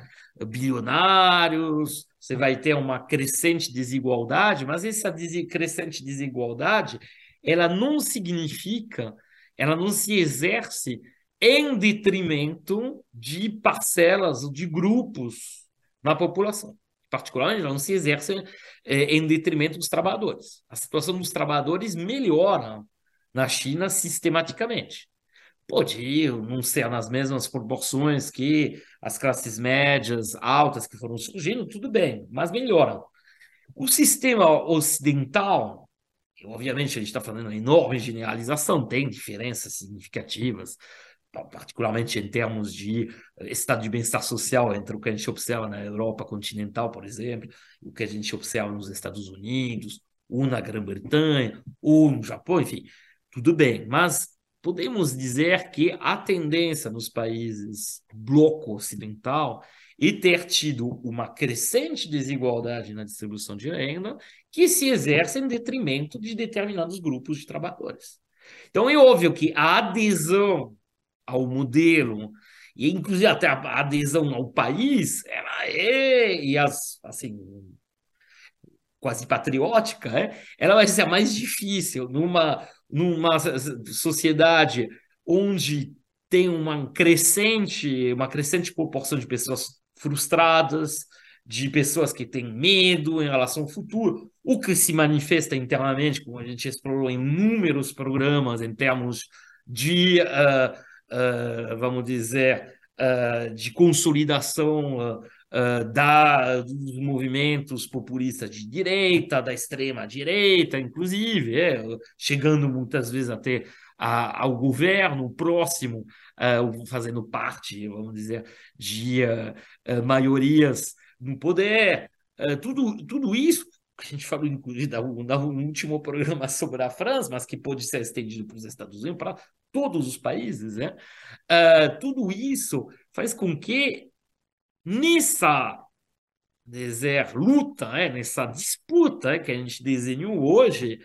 D: bilionários, você vai ter uma crescente desigualdade, mas essa des crescente desigualdade, ela não significa, ela não se exerce em detrimento de parcelas, de grupos na população. Particularmente, não se exerce é, em detrimento dos trabalhadores. A situação dos trabalhadores melhora na China sistematicamente. Pode não ser nas mesmas proporções que as classes médias altas que foram surgindo, tudo bem, mas melhora. O sistema ocidental, obviamente a gente está falando uma enorme generalização, tem diferenças significativas, particularmente em termos de estado de bem-estar social entre o que a gente observa na Europa continental, por exemplo, e o que a gente observa nos Estados Unidos, ou na Grã-Bretanha, ou no Japão, enfim, tudo bem, mas podemos dizer que a tendência nos países bloco ocidental é ter tido uma crescente desigualdade na distribuição de renda que se exerce em detrimento de determinados grupos de trabalhadores. Então é óbvio que a adesão ao modelo e inclusive até a adesão ao país, ela é e as assim quase patriótica, é? ela vai ser mais difícil numa numa sociedade onde tem uma crescente, uma crescente proporção de pessoas frustradas, de pessoas que têm medo em relação ao futuro, o que se manifesta internamente, como a gente explorou em inúmeros programas, em termos de, uh, uh, vamos dizer, uh, de consolidação uh, da, dos movimentos populistas de direita, da extrema direita, inclusive, é, chegando muitas vezes até a, ao governo próximo, fazendo parte, vamos dizer, de maiorias no poder. tudo, tudo isso a gente falou, inclusive, da, da último programa sobre a França, mas que pode ser estendido para os Estados Unidos, para todos os países, né? Uh, tudo isso faz com que nessa dizer, luta, né, nessa disputa né, que a gente desenhou hoje,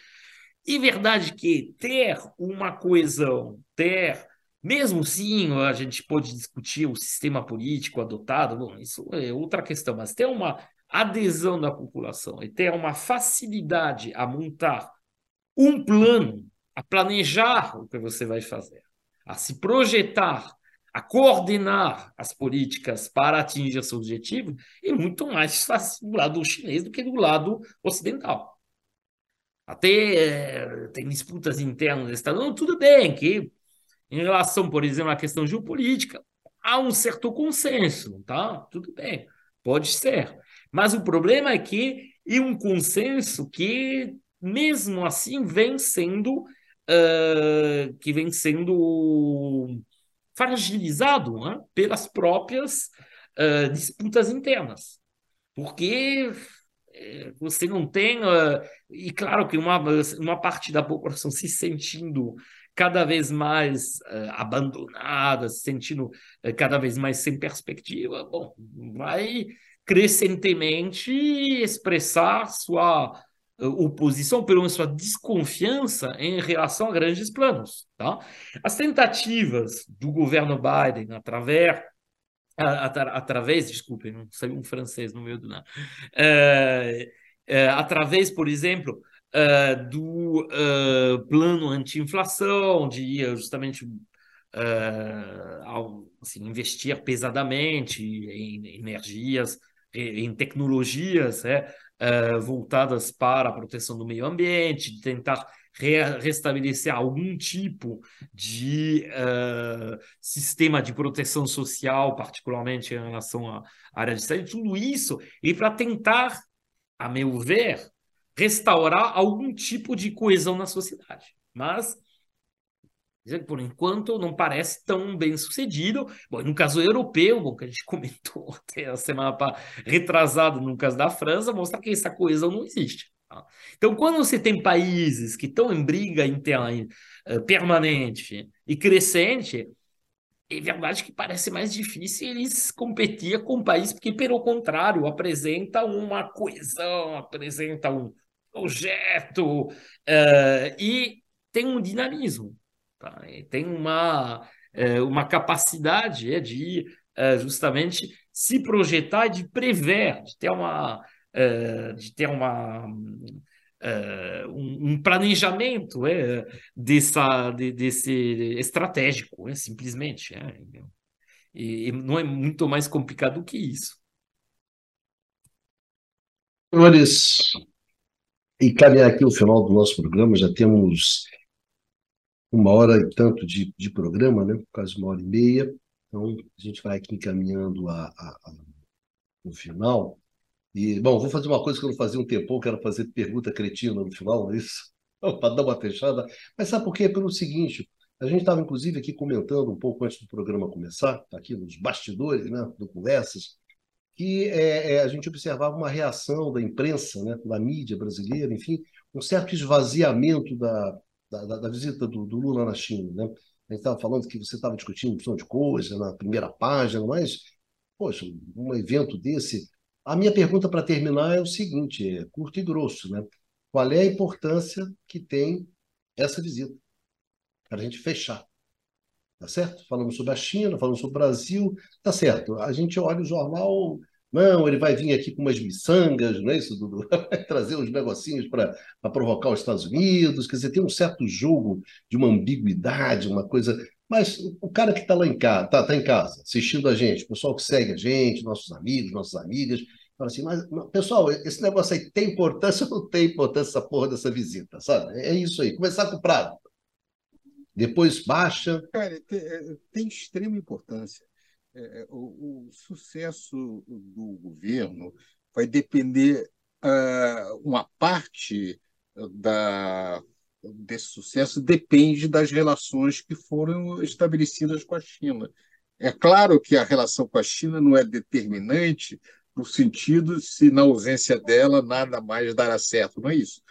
D: é verdade que ter uma coesão, ter, mesmo sim, a gente pode discutir o sistema político adotado, bom, isso é outra questão, mas ter uma adesão da população e ter uma facilidade a montar um plano, a planejar o que você vai fazer, a se projetar a coordenar as políticas para atingir seu objetivo é muito mais fácil do lado chinês do que do lado ocidental. Até é, tem disputas internas Estado, tudo bem que em relação, por exemplo, à questão geopolítica, há um certo consenso, tá? Tudo bem, pode ser. Mas o problema é que é um consenso que, mesmo assim, vem sendo uh, que vem sendo fragilizado né, pelas próprias uh, disputas internas. Porque eh, você não tem. Uh, e claro que uma, uma parte da população se sentindo cada vez mais uh, abandonada, se sentindo uh, cada vez mais sem perspectiva, bom, vai crescentemente expressar sua oposição, pelo menos sua desconfiança em relação a grandes planos. Tá? As tentativas do governo Biden, através, através desculpem, não saiu um francês no meio do nada, é, é, através, por exemplo, é, do plano anti-inflação, de justamente ao, assim, investir pesadamente em energias, em tecnologias, é, uh, voltadas para a proteção do meio ambiente, de tentar re restabelecer algum tipo de uh, sistema de proteção social, particularmente em relação à área de saúde, tudo isso, e para tentar, a meu ver, restaurar algum tipo de coesão na sociedade. Mas Por enquanto, não parece tão bem sucedido. Bom, no caso europeu, bom, que a gente *laughs* comentou até a semana retrasada, no caso da França, mostra que essa coesão não existe. Tá? Então, quando você tem países que estão em briga interna uh, permanente e crescente, é verdade que parece mais difícil eles competir com o país, porque, pelo contrário, apresenta uma coesão, apresenta um projeto uh, e tem um dinamismo. Tá? tem uma, é, uma capacidade é, de é, justamente se projetar e de prever, de ter uma, é, de ter uma um, planejamento é, dessa, de, desse estratégico, é, simplesmente. É, e, e não é muito mais complicado do que isso.
A: Senhores, e caminhar aqui o final do nosso programa, já temos uma hora e tanto de, de programa, né? quase uma hora e meia. Então, a gente vai aqui encaminhando a, a, a, o final. E, bom, vou fazer uma coisa que eu não fazia um tempão, quero fazer pergunta cretina no final, é isso? *laughs* Para dar uma fechada. Mas sabe por quê? Pelo seguinte, a gente estava, inclusive, aqui comentando um pouco antes do programa começar, aqui nos bastidores né, do Conversas, que é, é, a gente observava uma reação da imprensa, né, da mídia brasileira, enfim, um certo esvaziamento da, da, da, da visita do, do, Lula na China. Né? A gente estava falando que você estava discutindo opção de coisa na primeira página, mas, poxa, um evento desse. A minha pergunta para terminar é o seguinte: é curto e grosso. Né? Qual é a importância que tem essa visita? Para a gente fechar. Tá certo? Falamos sobre a China, falamos sobre o Brasil, tá certo. A gente olha o jornal não, ele vai vir aqui com umas miçangas, não é isso, Dudu? *laughs* Vai trazer uns negocinhos para provocar os Estados Unidos. Quer dizer, tem um certo jogo de uma ambiguidade, uma coisa. Mas o cara que está lá em casa, está tá em casa, assistindo a gente, o pessoal que segue a gente, nossos amigos, nossas amigas, fala assim, mas, pessoal, esse negócio aí tem importância ou não tem importância essa porra dessa visita, sabe? É isso aí. Começar com o Prado. Depois baixa.
B: Cara, tem, é, tem extrema importância. É, é, o, o, sucesso do governo vai depender, uh, uma parte da, desse sucesso depende das relações que foram estabelecidas com a China. É claro que a relação com a China não é determinante no sentido se na ausência dela nada mais dará certo, não é isso.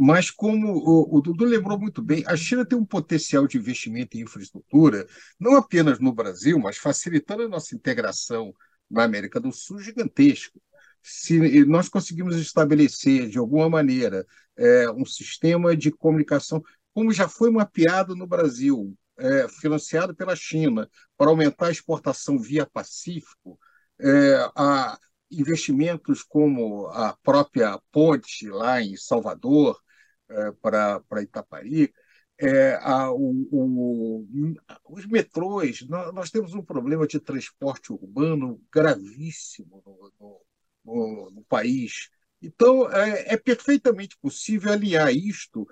B: Mas, como o, o, Dudu lembrou muito bem, a China tem um potencial de investimento em infraestrutura, não apenas no Brasil, mas facilitando a nossa integração na América do Sul gigantesco. Se nós conseguimos estabelecer, de alguma maneira, é, um sistema de comunicação, como já foi mapeado no Brasil, é, financiado pela China, para aumentar a exportação via Pacífico, é, a, investimentos como a própria ponte lá em Salvador é, para, para Itaparica, é, a, o, o, os metrôs, nós, nós, temos um problema de transporte urbano gravíssimo no, no, no, no país. Então, é, é, perfeitamente possível alinhar isto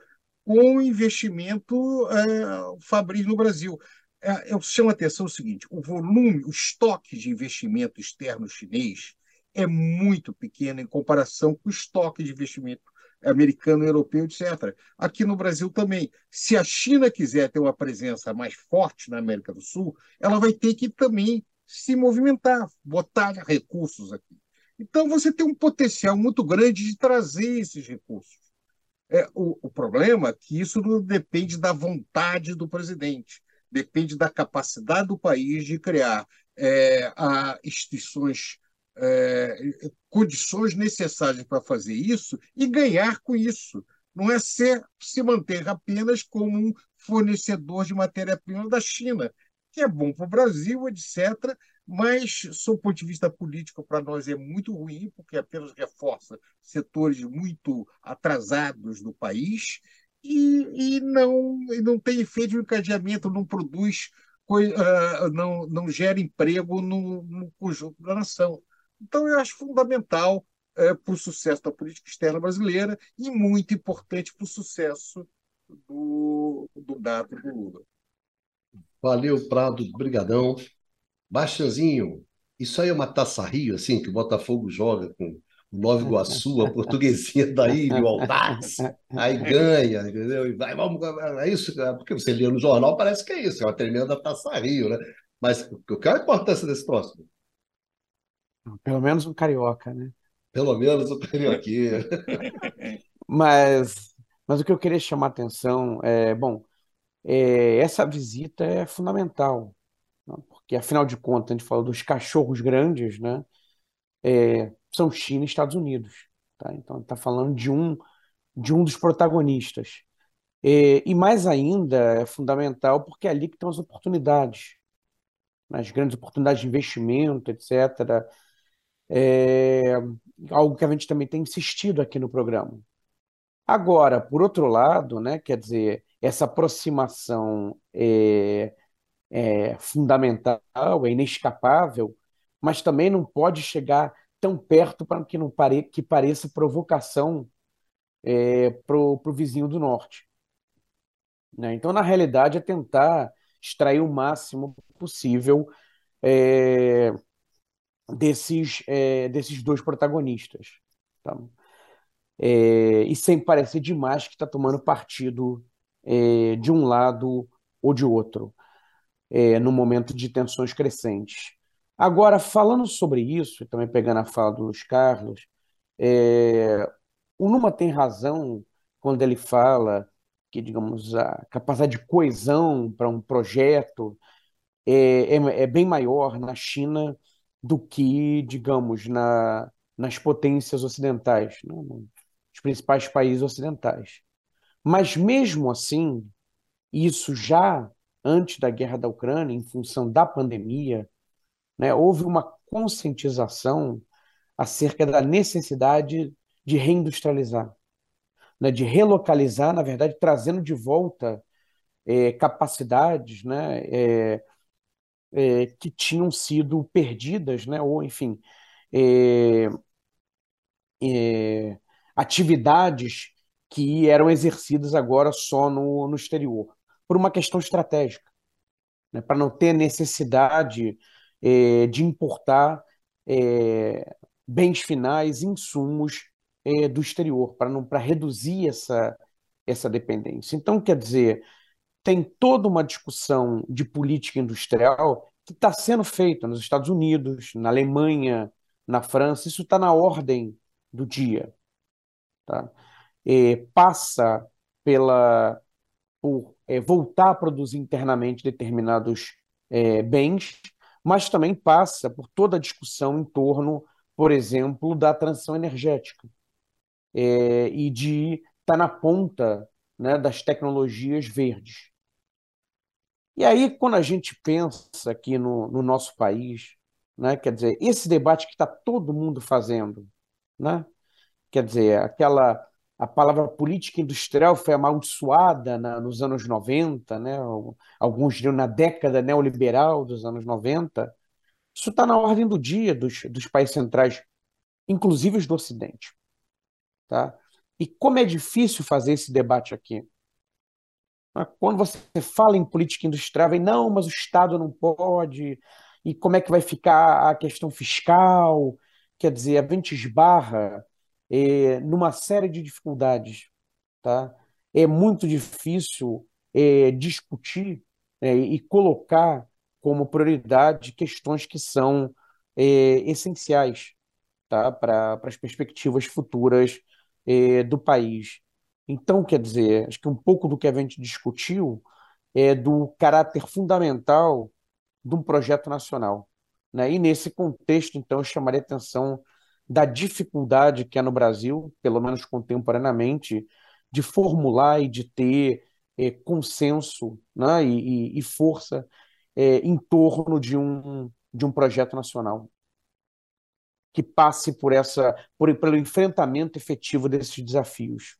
B: com o investimento é, Fabris no Brasil. É, eu chamo a atenção o seguinte: o volume, o estoque de investimento externo chinês é muito pequena em comparação com o estoque de investimento americano, europeu, etc. Aqui no Brasil também. Se a China quiser ter uma presença mais forte na América do Sul, ela vai ter que também se movimentar, botar recursos aqui. Então, você tem um potencial muito grande de trazer esses recursos. É, o, o problema é que isso não depende da vontade do presidente, depende da capacidade do país de criar é, instituições é, condições necessárias para fazer isso e ganhar com isso. Não é ser, se manter apenas como um fornecedor de matéria-prima da China, que é bom para o Brasil, etc., mas, sob o ponto de vista político, para nós é muito ruim, porque apenas reforça setores muito atrasados do país e, e não, e não tem efeito de encadeamento, não produz, uh, não, não gera emprego no, no conjunto da nação. Então, eu acho fundamental é, para o sucesso da política externa brasileira e muito importante para o sucesso do, do dado do Lula.
A: Valeu, Prado, brigadão. Bastianzinho, isso aí é uma taça Rio, assim, que o Botafogo joga com Nova Iguaçu, a portuguesinha da ilha, o Aldax, aí ganha, entendeu? E vai, vamos, é isso, porque você lia no jornal, parece que é isso, é uma tremenda taça Rio, né? Mas qual é a importância desse próximo?
E: Pelo menos um carioca, né?
A: Pelo menos um carioquinha. *laughs*
E: mas, mas o que eu queria chamar a atenção é, bom, é, essa visita é fundamental, né? porque afinal de contas, a gente falou dos cachorros grandes, né? É, são China e Estados Unidos. Tá? Então, está falando de um, de um dos protagonistas. É, e mais ainda, é fundamental porque é ali que estão as oportunidades, né? as grandes oportunidades de investimento, etc. É algo que a gente também tem insistido aqui no programa. Agora, por outro lado, né, quer dizer, essa aproximação é, é fundamental, é inescapável, mas também não pode chegar tão perto para que não pare, que pareça provocação é, para o vizinho do norte. Né? Então, na realidade, é tentar extrair o máximo possível é, desses, é, desses dois protagonistas. Tá? É, e sem parecer demais que está tomando partido é, de um lado ou de outro, é, no momento de tensões crescentes. Agora, falando sobre isso, e também pegando a fala do Luiz Carlos, é, o Numa tem razão quando ele fala que, digamos, a capacidade de coesão para um projeto é, é, é, bem maior na China do que, digamos, na, nas potências ocidentais, né? nos principais países ocidentais. Mas mesmo assim, isso já antes da guerra da Ucrânia, em função da pandemia, né, houve uma conscientização acerca da necessidade de reindustrializar, né, de relocalizar, na verdade, trazendo de volta é, capacidades né, é, é, que tinham sido perdidas, né, ou, enfim, é, é, atividades que eram exercidas agora só no, no exterior, por uma questão estratégica, né, para não ter necessidade é, de importar é, bens finais, insumos é, do exterior, para não para reduzir essa, essa dependência. Então, quer dizer, tem toda uma discussão de política industrial que está sendo feita nos Estados Unidos, na Alemanha, na França, isso está na ordem do dia. Tá? É, passa pela por é, voltar a produzir internamente determinados é, bens, mas também passa por toda a discussão em torno, por exemplo, da transição energética é, e de estar tá na ponta né, das tecnologias verdes. E aí, quando a gente pensa aqui no, no nosso país, né, quer dizer, esse debate que está todo mundo fazendo, né, quer dizer, aquela a palavra política industrial foi amaldiçoada na, nos anos 90, né? alguns diriam na década neoliberal dos anos 90. Isso está na ordem do dia dos, dos países centrais, inclusive os do Ocidente. Tá? E como é difícil fazer esse debate aqui. Quando você fala em política industrial, vem, não, mas o Estado não pode, e como é que vai ficar a questão fiscal? Quer dizer, a gente esbarra é, numa série de dificuldades. Tá? É muito difícil é, discutir é, e colocar como prioridade questões que são é, essenciais tá? para as perspectivas futuras do país. Então, quer dizer, acho que um pouco do que a gente discutiu é do caráter fundamental de um projeto nacional. Né? E nesse contexto, então, eu chamaria a atenção da dificuldade que é no Brasil, pelo menos contemporaneamente, de formular e de ter é, consenso né, e, e, força é, em torno de um, de um projeto nacional que passe por essa por, pelo enfrentamento efetivo desses desafios.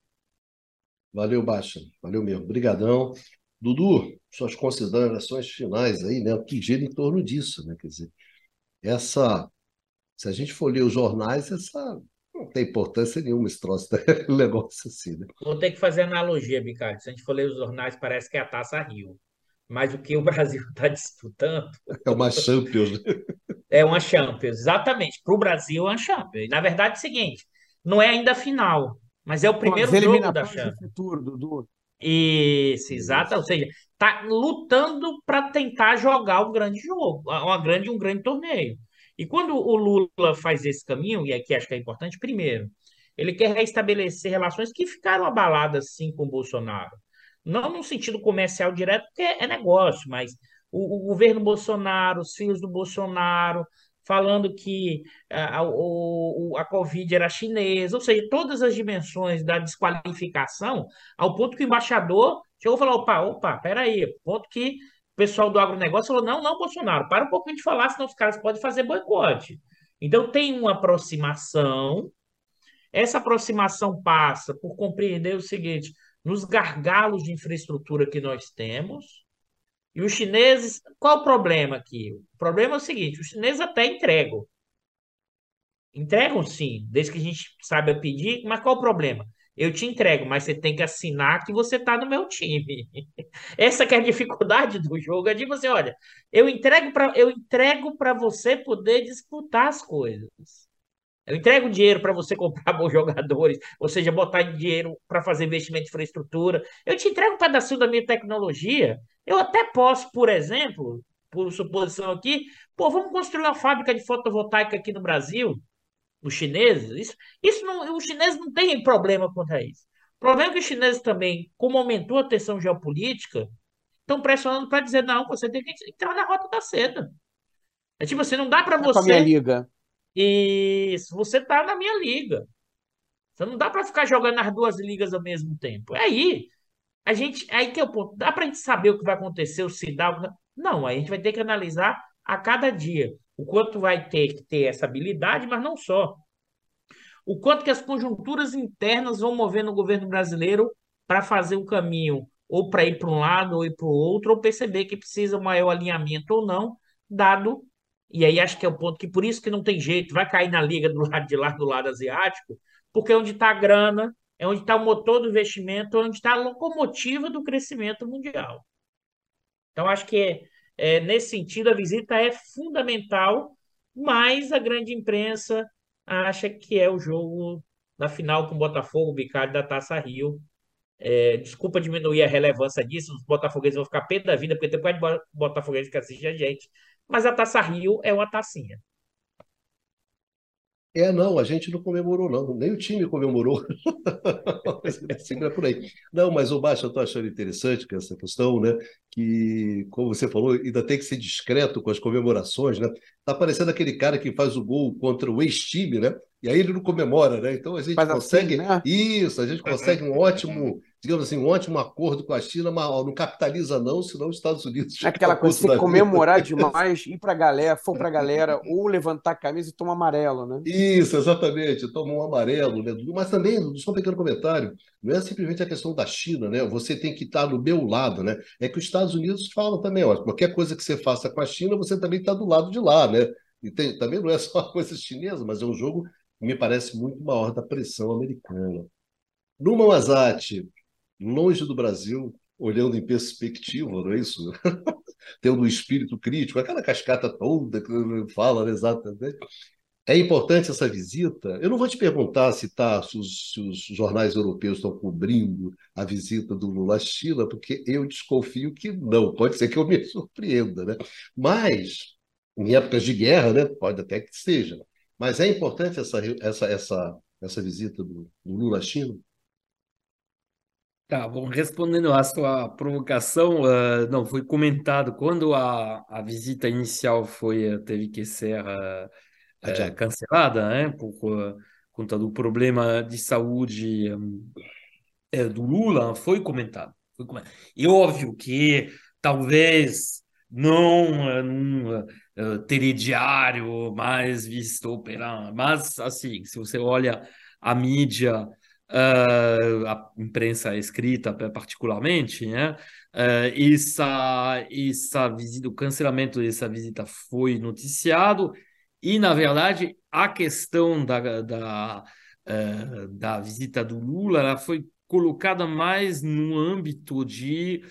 A: Valeu, Baixa. Valeu mesmo. Obrigadão. Dudu, suas considerações finais aí, né? O que gira em torno disso, né? Quer dizer, essa se a gente for ler os jornais, essa não tem importância nenhuma esse troço, né? *laughs* negócio assim, né?
C: Vou ter que fazer analogia, Bicalho. Se a gente for ler os jornais, parece que é a Taça Rio. Mas o que o *laughs* Brasil está disputando...
A: É uma Champions, né?
C: É uma Champions, exatamente. Para o Brasil é uma Champions. Na verdade é o seguinte, não é ainda a final, mas é o primeiro jogo da Champions.
E: futuro, Dudu.
C: Isso, exato. Ou seja, tá lutando para tentar jogar um grande jogo, uma grande, um grande torneio. E quando o Lula faz esse caminho, e aqui acho que é importante, primeiro, ele quer restabelecer relações que ficaram abaladas sim com o Bolsonaro. Não no sentido comercial direto, porque é negócio, mas o, o governo Bolsonaro, os filhos do Bolsonaro, falando que a, a, a Covid era chinesa, ou seja, todas as dimensões da desqualificação, ao ponto que o embaixador chegou e falou: opa, opa, peraí, ponto que o pessoal do agronegócio falou: não, não, Bolsonaro, para um pouquinho de falar, senão os caras podem fazer boicote. Então tem uma aproximação, essa aproximação passa por compreender o seguinte: nos gargalos de infraestrutura que nós temos, e os chineses, qual o problema aqui? O problema é o seguinte: os chineses até entregam. Entregam sim, desde que a gente saiba pedir, mas qual o problema? Eu te entrego, mas você tem que assinar que você está no meu time. *laughs* Essa que é a dificuldade do jogo, é de você, olha, eu entrego para eu entrego para você poder disputar as coisas. Eu entrego dinheiro para você *laughs* comprar bons jogadores, ou seja, botar dinheiro para fazer investimento em infraestrutura. Eu te entrego um pedacinho da minha tecnologia. Eu até posso, por exemplo, por suposição aqui, pô, vamos construir uma fábrica de fotovoltaica aqui no Brasil, os chineses. Isso, isso não, os chineses não têm problema quanto a isso. O problema é que os chineses também, como aumentou a tensão geopolítica, estão pressionando para dizer, não, você tem que entrar na rota da seda. É tipo assim, não dá para você.
E: Minha liga.
C: Isso, você tá na minha liga. Você não dá para ficar jogando nas duas ligas ao mesmo tempo. É aí, a gente, aí que é o ponto. Dá para a gente saber o que vai acontecer, o se dá. Não, aí a gente vai ter que analisar a cada dia o quanto vai ter que ter essa habilidade, mas não só. O quanto que as conjunturas internas vão mover no governo brasileiro para fazer o caminho ou para ir para um lado ou ir para o outro, ou perceber que precisa maior alinhamento ou não, dado e aí acho que é o ponto que por isso que não tem jeito, vai cair na liga do *laughs* lado de lá, do lado asiático, porque é onde está a grana, é onde está o motor do investimento, é onde está a locomotiva do crescimento mundial. Então acho que é, é, nesse sentido a visita é fundamental, mas a grande imprensa acha que é o jogo da final com o Botafogo, o bicário da Taça Rio. É, desculpa diminuir a relevância disso, os botafogueses vão ficar pé da vida, porque tem quase botafoguês que assiste a gente, mas a Taça Rio é uma tacinha.
A: É, não, a gente não comemorou, não. Nem o time comemorou. *laughs* Sempre é por aí. Não, mas o Baixo, eu estou achando interessante que essa questão, né? Que, como você falou, ainda tem que ser discreto com as comemorações, né? Tá parecendo aquele cara que faz o gol contra o ex-time, né? E aí ele não comemora, né? Então a gente Faz assim, consegue. Assim, né? Isso, a gente consegue um ótimo digamos assim, um ótimo acordo com a China, mas não capitaliza não, senão os Estados Unidos...
E: É aquela coisa, você comemorar *laughs* demais, ir para a galera, for para a galera, ou levantar a camisa e tomar amarelo, né?
A: Isso, exatamente, toma um amarelo, né? Mas também, só um pequeno comentário, não é simplesmente a questão da China, né? Você tem que estar do meu lado, né? É que os Estados Unidos falam também, ó, qualquer coisa que você faça com a China, você também está do lado de lá, né? E tem, também não é só *laughs* coisa chinesa, mas é um jogo que me parece muito maior da pressão americana. Numa Mazati, longe do Brasil, olhando em perspectiva, não é isso? *laughs* Tendo um espírito crítico, aquela cascata toda que fala né, exatamente. É importante essa visita. Eu não vou te perguntar se, tá, se, os, se os jornais europeus estão cobrindo a visita do Lula à China, porque eu desconfio que não. Pode ser que eu me *laughs* surpreenda, né? Mas, em épocas de guerra, né? pode até que seja. Mas é importante essa, essa, essa, essa visita do, do Lula à China?
D: Tá, bom, respondendo à sua provocação, uh, não, foi comentado quando a, a visita inicial foi, teve que ser uh, uh, cancelada, né, por conta do problema de saúde um, do Lula, foi comentado, foi comentado. E óbvio que talvez não num telediário mais visto pela, mas assim, se você olha a mídia uh, a imprensa escrita particularmente, né? Uh, essa, essa visita, o cancelamento dessa visita foi noticiado e, na verdade, a questão da, da, uh, da visita do Lula foi colocada mais no âmbito de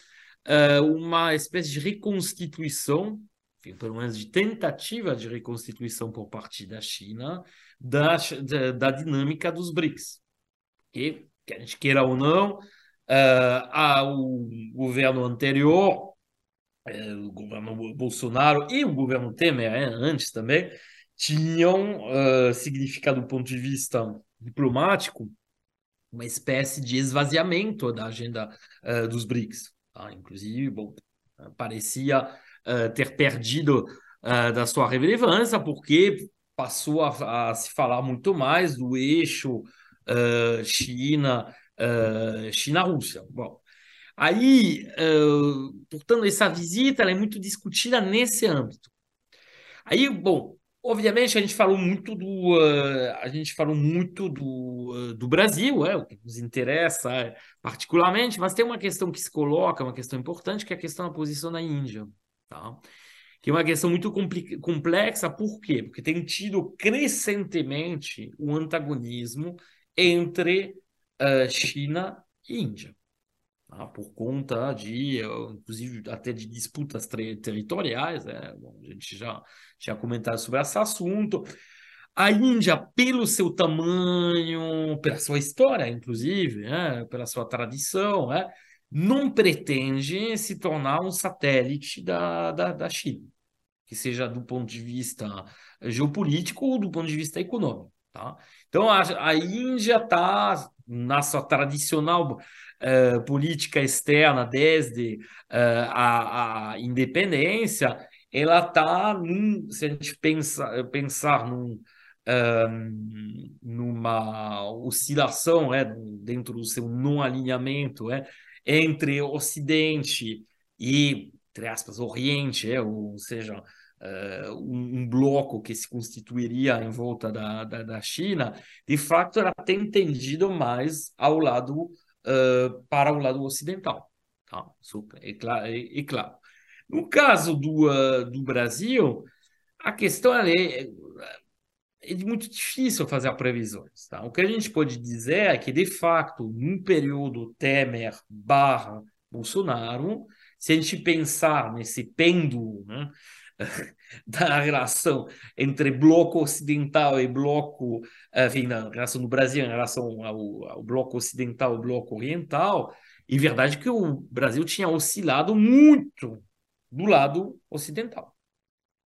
D: uma espécie de reconstituição enfim, pelo menos de tentativa de reconstituição por parte da China da, da, da dinâmica dos BRICS. Que, que a gente queira ou não, uh, a, o governo anterior, uh, o governo Bolsonaro e o governo Temer, antes também, tinham uh, significado do ponto de vista diplomático uma espécie de esvaziamento da agenda uh, dos BRICS. Tá? Inclusive, bom, parecia uh, ter perdido uh, da sua relevância, porque passou a, a, se falar muito mais do eixo China, China-Rússia. Bom, aí, portanto, essa visita é muito discutida nesse âmbito. Aí, bom, Obviamente a gente falou muito do uh, a gente falou muito do, uh, do Brasil, é o que nos interessa é, particularmente, mas tem uma questão que se coloca, uma questão importante, que é a questão da posição da Índia, tá? Que é uma questão muito complexa, por quê? Porque tem tido crescentemente o um antagonismo entre China e Índia. Tá? Por conta de, inclusive, até de disputas territoriais, né? Bom, a gente já tinha comentado sobre esse assunto. A Índia, pelo seu tamanho, pela sua história, inclusive, né? pela sua tradição, né? não pretende se tornar um satélite da, da, da China, que seja do ponto de vista geopolítico ou do ponto de vista econômico. Tá? Então, a, a Índia está na sua tradicional uh, política externa desde uh, a, a independência, ela está, se a gente pensa, pensar num, um, numa oscilação é, dentro do seu não alinhamento é, entre Ocidente e, entre aspas, Oriente, é, ou seja, uh, um, um, bloco que se constituiria em volta da, da, da, China, de fato ela tem tendido mais ao lado, uh, para o lado ocidental. Tá? Isso é, claro, é, é claro. No caso do, uh, do Brasil, a questão é, é muito difícil fazer previsões. Tá? O que a gente pode dizer é que, de fato, num período Temer barra Bolsonaro, se a gente pensar nesse pêndulo né, *laughs* da relação entre bloco ocidental e bloco, enfim, na relação do Brasil em relação ao, ao bloco ocidental e bloco oriental, e verdade que o Brasil tinha oscilado muito do lado ocidental,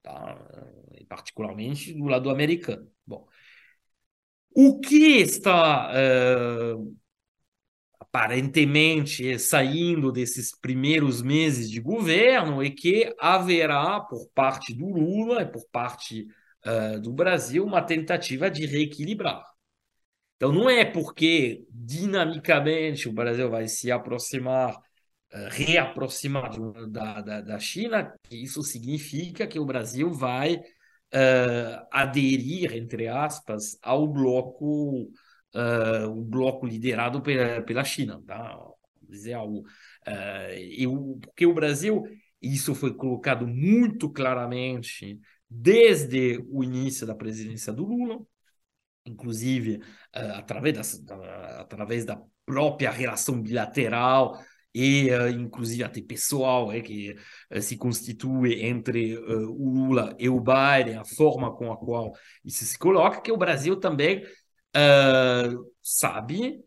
D: tá? E particularmente do lado americano. Bom, o que está uh, aparentemente saindo desses primeiros meses de governo é que haverá, por parte do Lula e por parte uh, do Brasil, uma tentativa de reequilibrar. Então, não é porque dinamicamente o Brasil vai se aproximar, uh, reaproximar da, da, da China, que isso significa que o Brasil vai uh, aderir, entre aspas, ao bloco uh, um bloco liderado pela, pela China, tá? dizer algo. Uh, eu, porque o Brasil, isso foi colocado muito claramente desde o início da presidência do Lula, inclusive uh, através, da, através da própria relação bilateral e uh, inclusive até pessoal é, que uh, se constitui entre uh, o Lula e o Biden, a forma com a qual isso se coloca, que o Brasil também uh, sabe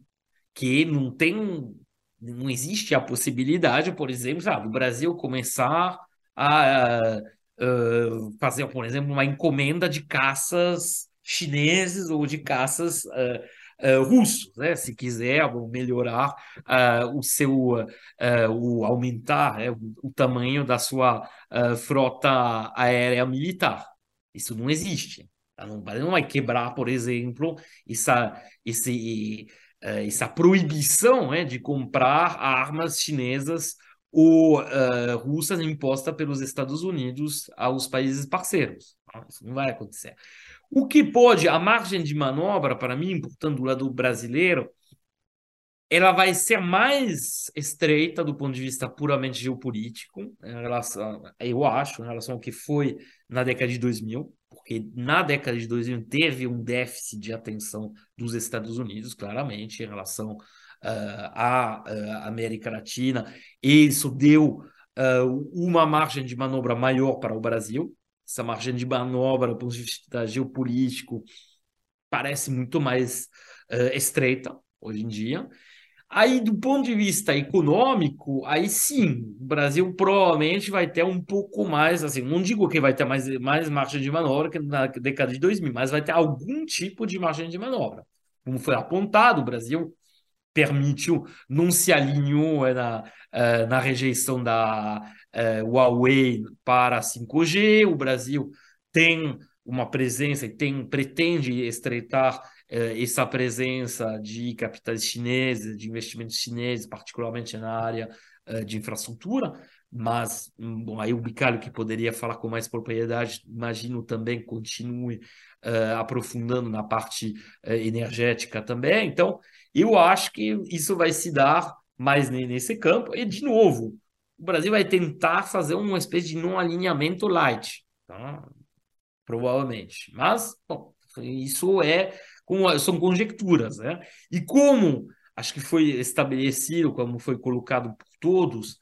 D: que não tem, não existe a possibilidade, por exemplo, sabe, do Brasil começar a uh, fazer, por exemplo, uma encomenda de caças chineses ou de caças uh, uh, russos, né? Se quiser melhorar uh, o seu, o aumentar né? o, o, tamanho da sua frota aérea militar. Isso não existe. Não, não vai quebrar, por exemplo, essa, esse, uh, essa proibição né, de comprar armas chinesas ou uh, russas imposta pelos Estados Unidos aos países parceiros. Isso não vai acontecer. O que pode, a margem de manobra, para mim, portanto, do lado brasileiro, ela vai ser mais estreita do ponto de vista puramente geopolítico, em relação, eu acho, em relação ao que foi na década de 2000 porque na década de 2000 teve um déficit de atenção dos Estados Unidos, claramente, em relação uh, à uh, América Latina, e isso deu uh, uma margem de manobra maior para o Brasil. Essa margem de manobra, do ponto de vista geopolítico, parece muito mais estreita hoje em dia. Aí, do ponto de vista econômico, aí sim, o Brasil provavelmente vai ter um pouco mais, assim, não digo que vai ter mais, mais margem de manobra que na década de 2000, mas vai ter algum tipo de margem de manobra. Como foi apontado, o Brasil permitiu, não se alinhou é, na, é, na rejeição da é, Huawei para 5G, o Brasil tem uma presença e tem, pretende estreitar essa presença de capitais chineses, de investimentos chineses, particularmente na área eh, de infraestrutura, mas bom, aí o Bicalho, que poderia falar com mais propriedade, imagino também continue uh, aprofundando na parte uh, energética também. Então, eu acho que isso vai se dar mais nesse campo. E, de novo, o Brasil vai tentar fazer uma espécie de não alinhamento light, tá? provavelmente. Mas, bom, isso é são conjecturas, né? E como acho que foi estabelecido, como foi colocado por todos,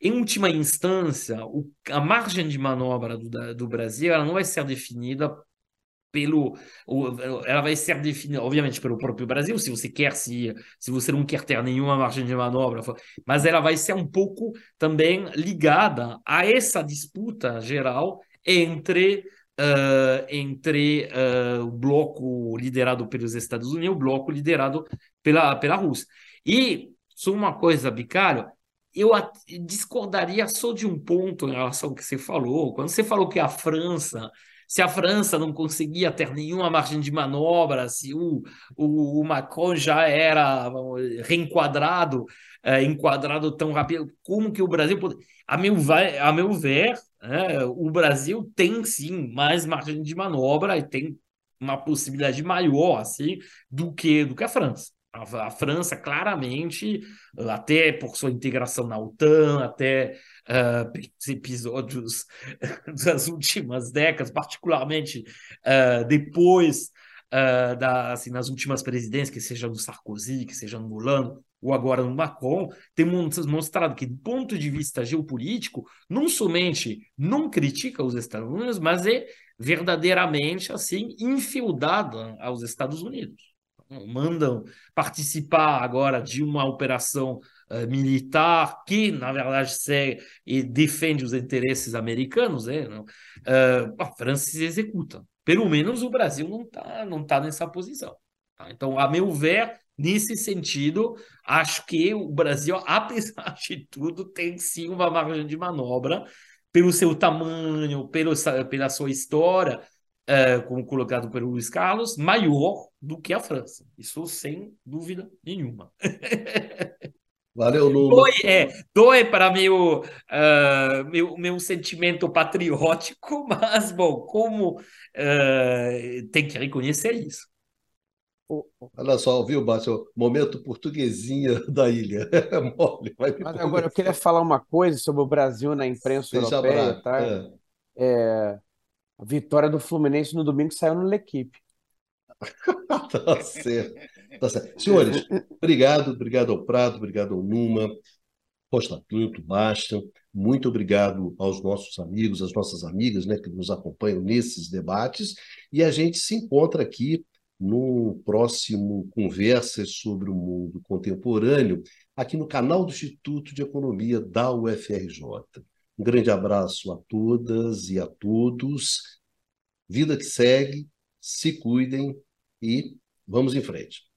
D: em última instância, o, a margem de manobra do, do Brasil ela não vai ser definida pelo ela vai ser definida obviamente pelo próprio Brasil se você quer se se você não quer ter nenhuma margem de manobra mas ela vai ser um pouco também ligada a essa disputa geral entre uh, entre uh, o bloco liderado pelos Estados Unidos e o bloco liderado pela, pela Rússia. E, só uma coisa, Bicalho, eu discordaria só de um ponto em relação ao que você falou. Quando você falou que a França, se a França não conseguia ter nenhuma margem de manobra, se o, o, o Macron já era reenquadrado, é, enquadrado tão rápido, como que o Brasil pode... A meu, a meu ver, é, o Brasil tem sim mais margem de manobra e tem uma possibilidade maior assim do que do que a França. A, a França claramente, até por sua integração na OTAN, até uh, episódios *laughs* das últimas décadas, particularmente uh, depois uh, da, assim, nas últimas presidências, que seja no Sarkozy, que seja no Hollande, ou agora no Macron, tem mostrado que, do ponto de vista geopolítico, não somente não critica os Estados Unidos, mas é verdadeiramente assim infildada aos Estados Unidos. Mandam participar agora de uma operação uh, militar que, na verdade, segue e defende os interesses americanos. Né? Uh, a França se executa. Pelo menos o Brasil não está não tá nessa posição. Tá? Então, a meu ver, Nesse sentido, acho que o Brasil, *laughs* apesar de tudo, tem sim uma margem de manobra pelo seu tamanho, pelo, pela sua história, é, como colocado pelo Luiz Carlos, maior do que a França. Isso sem dúvida nenhuma. *laughs*
A: Valeu, Lula.
D: Doe, é, doe para meu, uh, meu, meu sentimento patriótico, *laughs* mas, bom, como uh, tem que reconhecer isso.
A: Olha só, viu, Márcio? Momento portuguesinha *laughs* da ilha. É mole,
E: Mas agora eu queria falar uma coisa sobre o Brasil na imprensa Seja europeia, bravo. tá? É. É, a vitória do Fluminense no domingo saiu no L'Equipe. *laughs*
A: tá certo. Tá certo. Senhores, *laughs* obrigado, obrigado ao Prado, obrigado ao Numa, Costa Pinto, Bastian, muito obrigado aos nossos amigos, às nossas amigas, né, que nos acompanham nesses debates, e a gente se encontra aqui no próximo Conversas sobre o Mundo Contemporâneo, aqui no canal do Instituto de Economia da UFRJ. Um grande abraço a todas e a todos. Vida que segue, se cuidem e vamos em frente.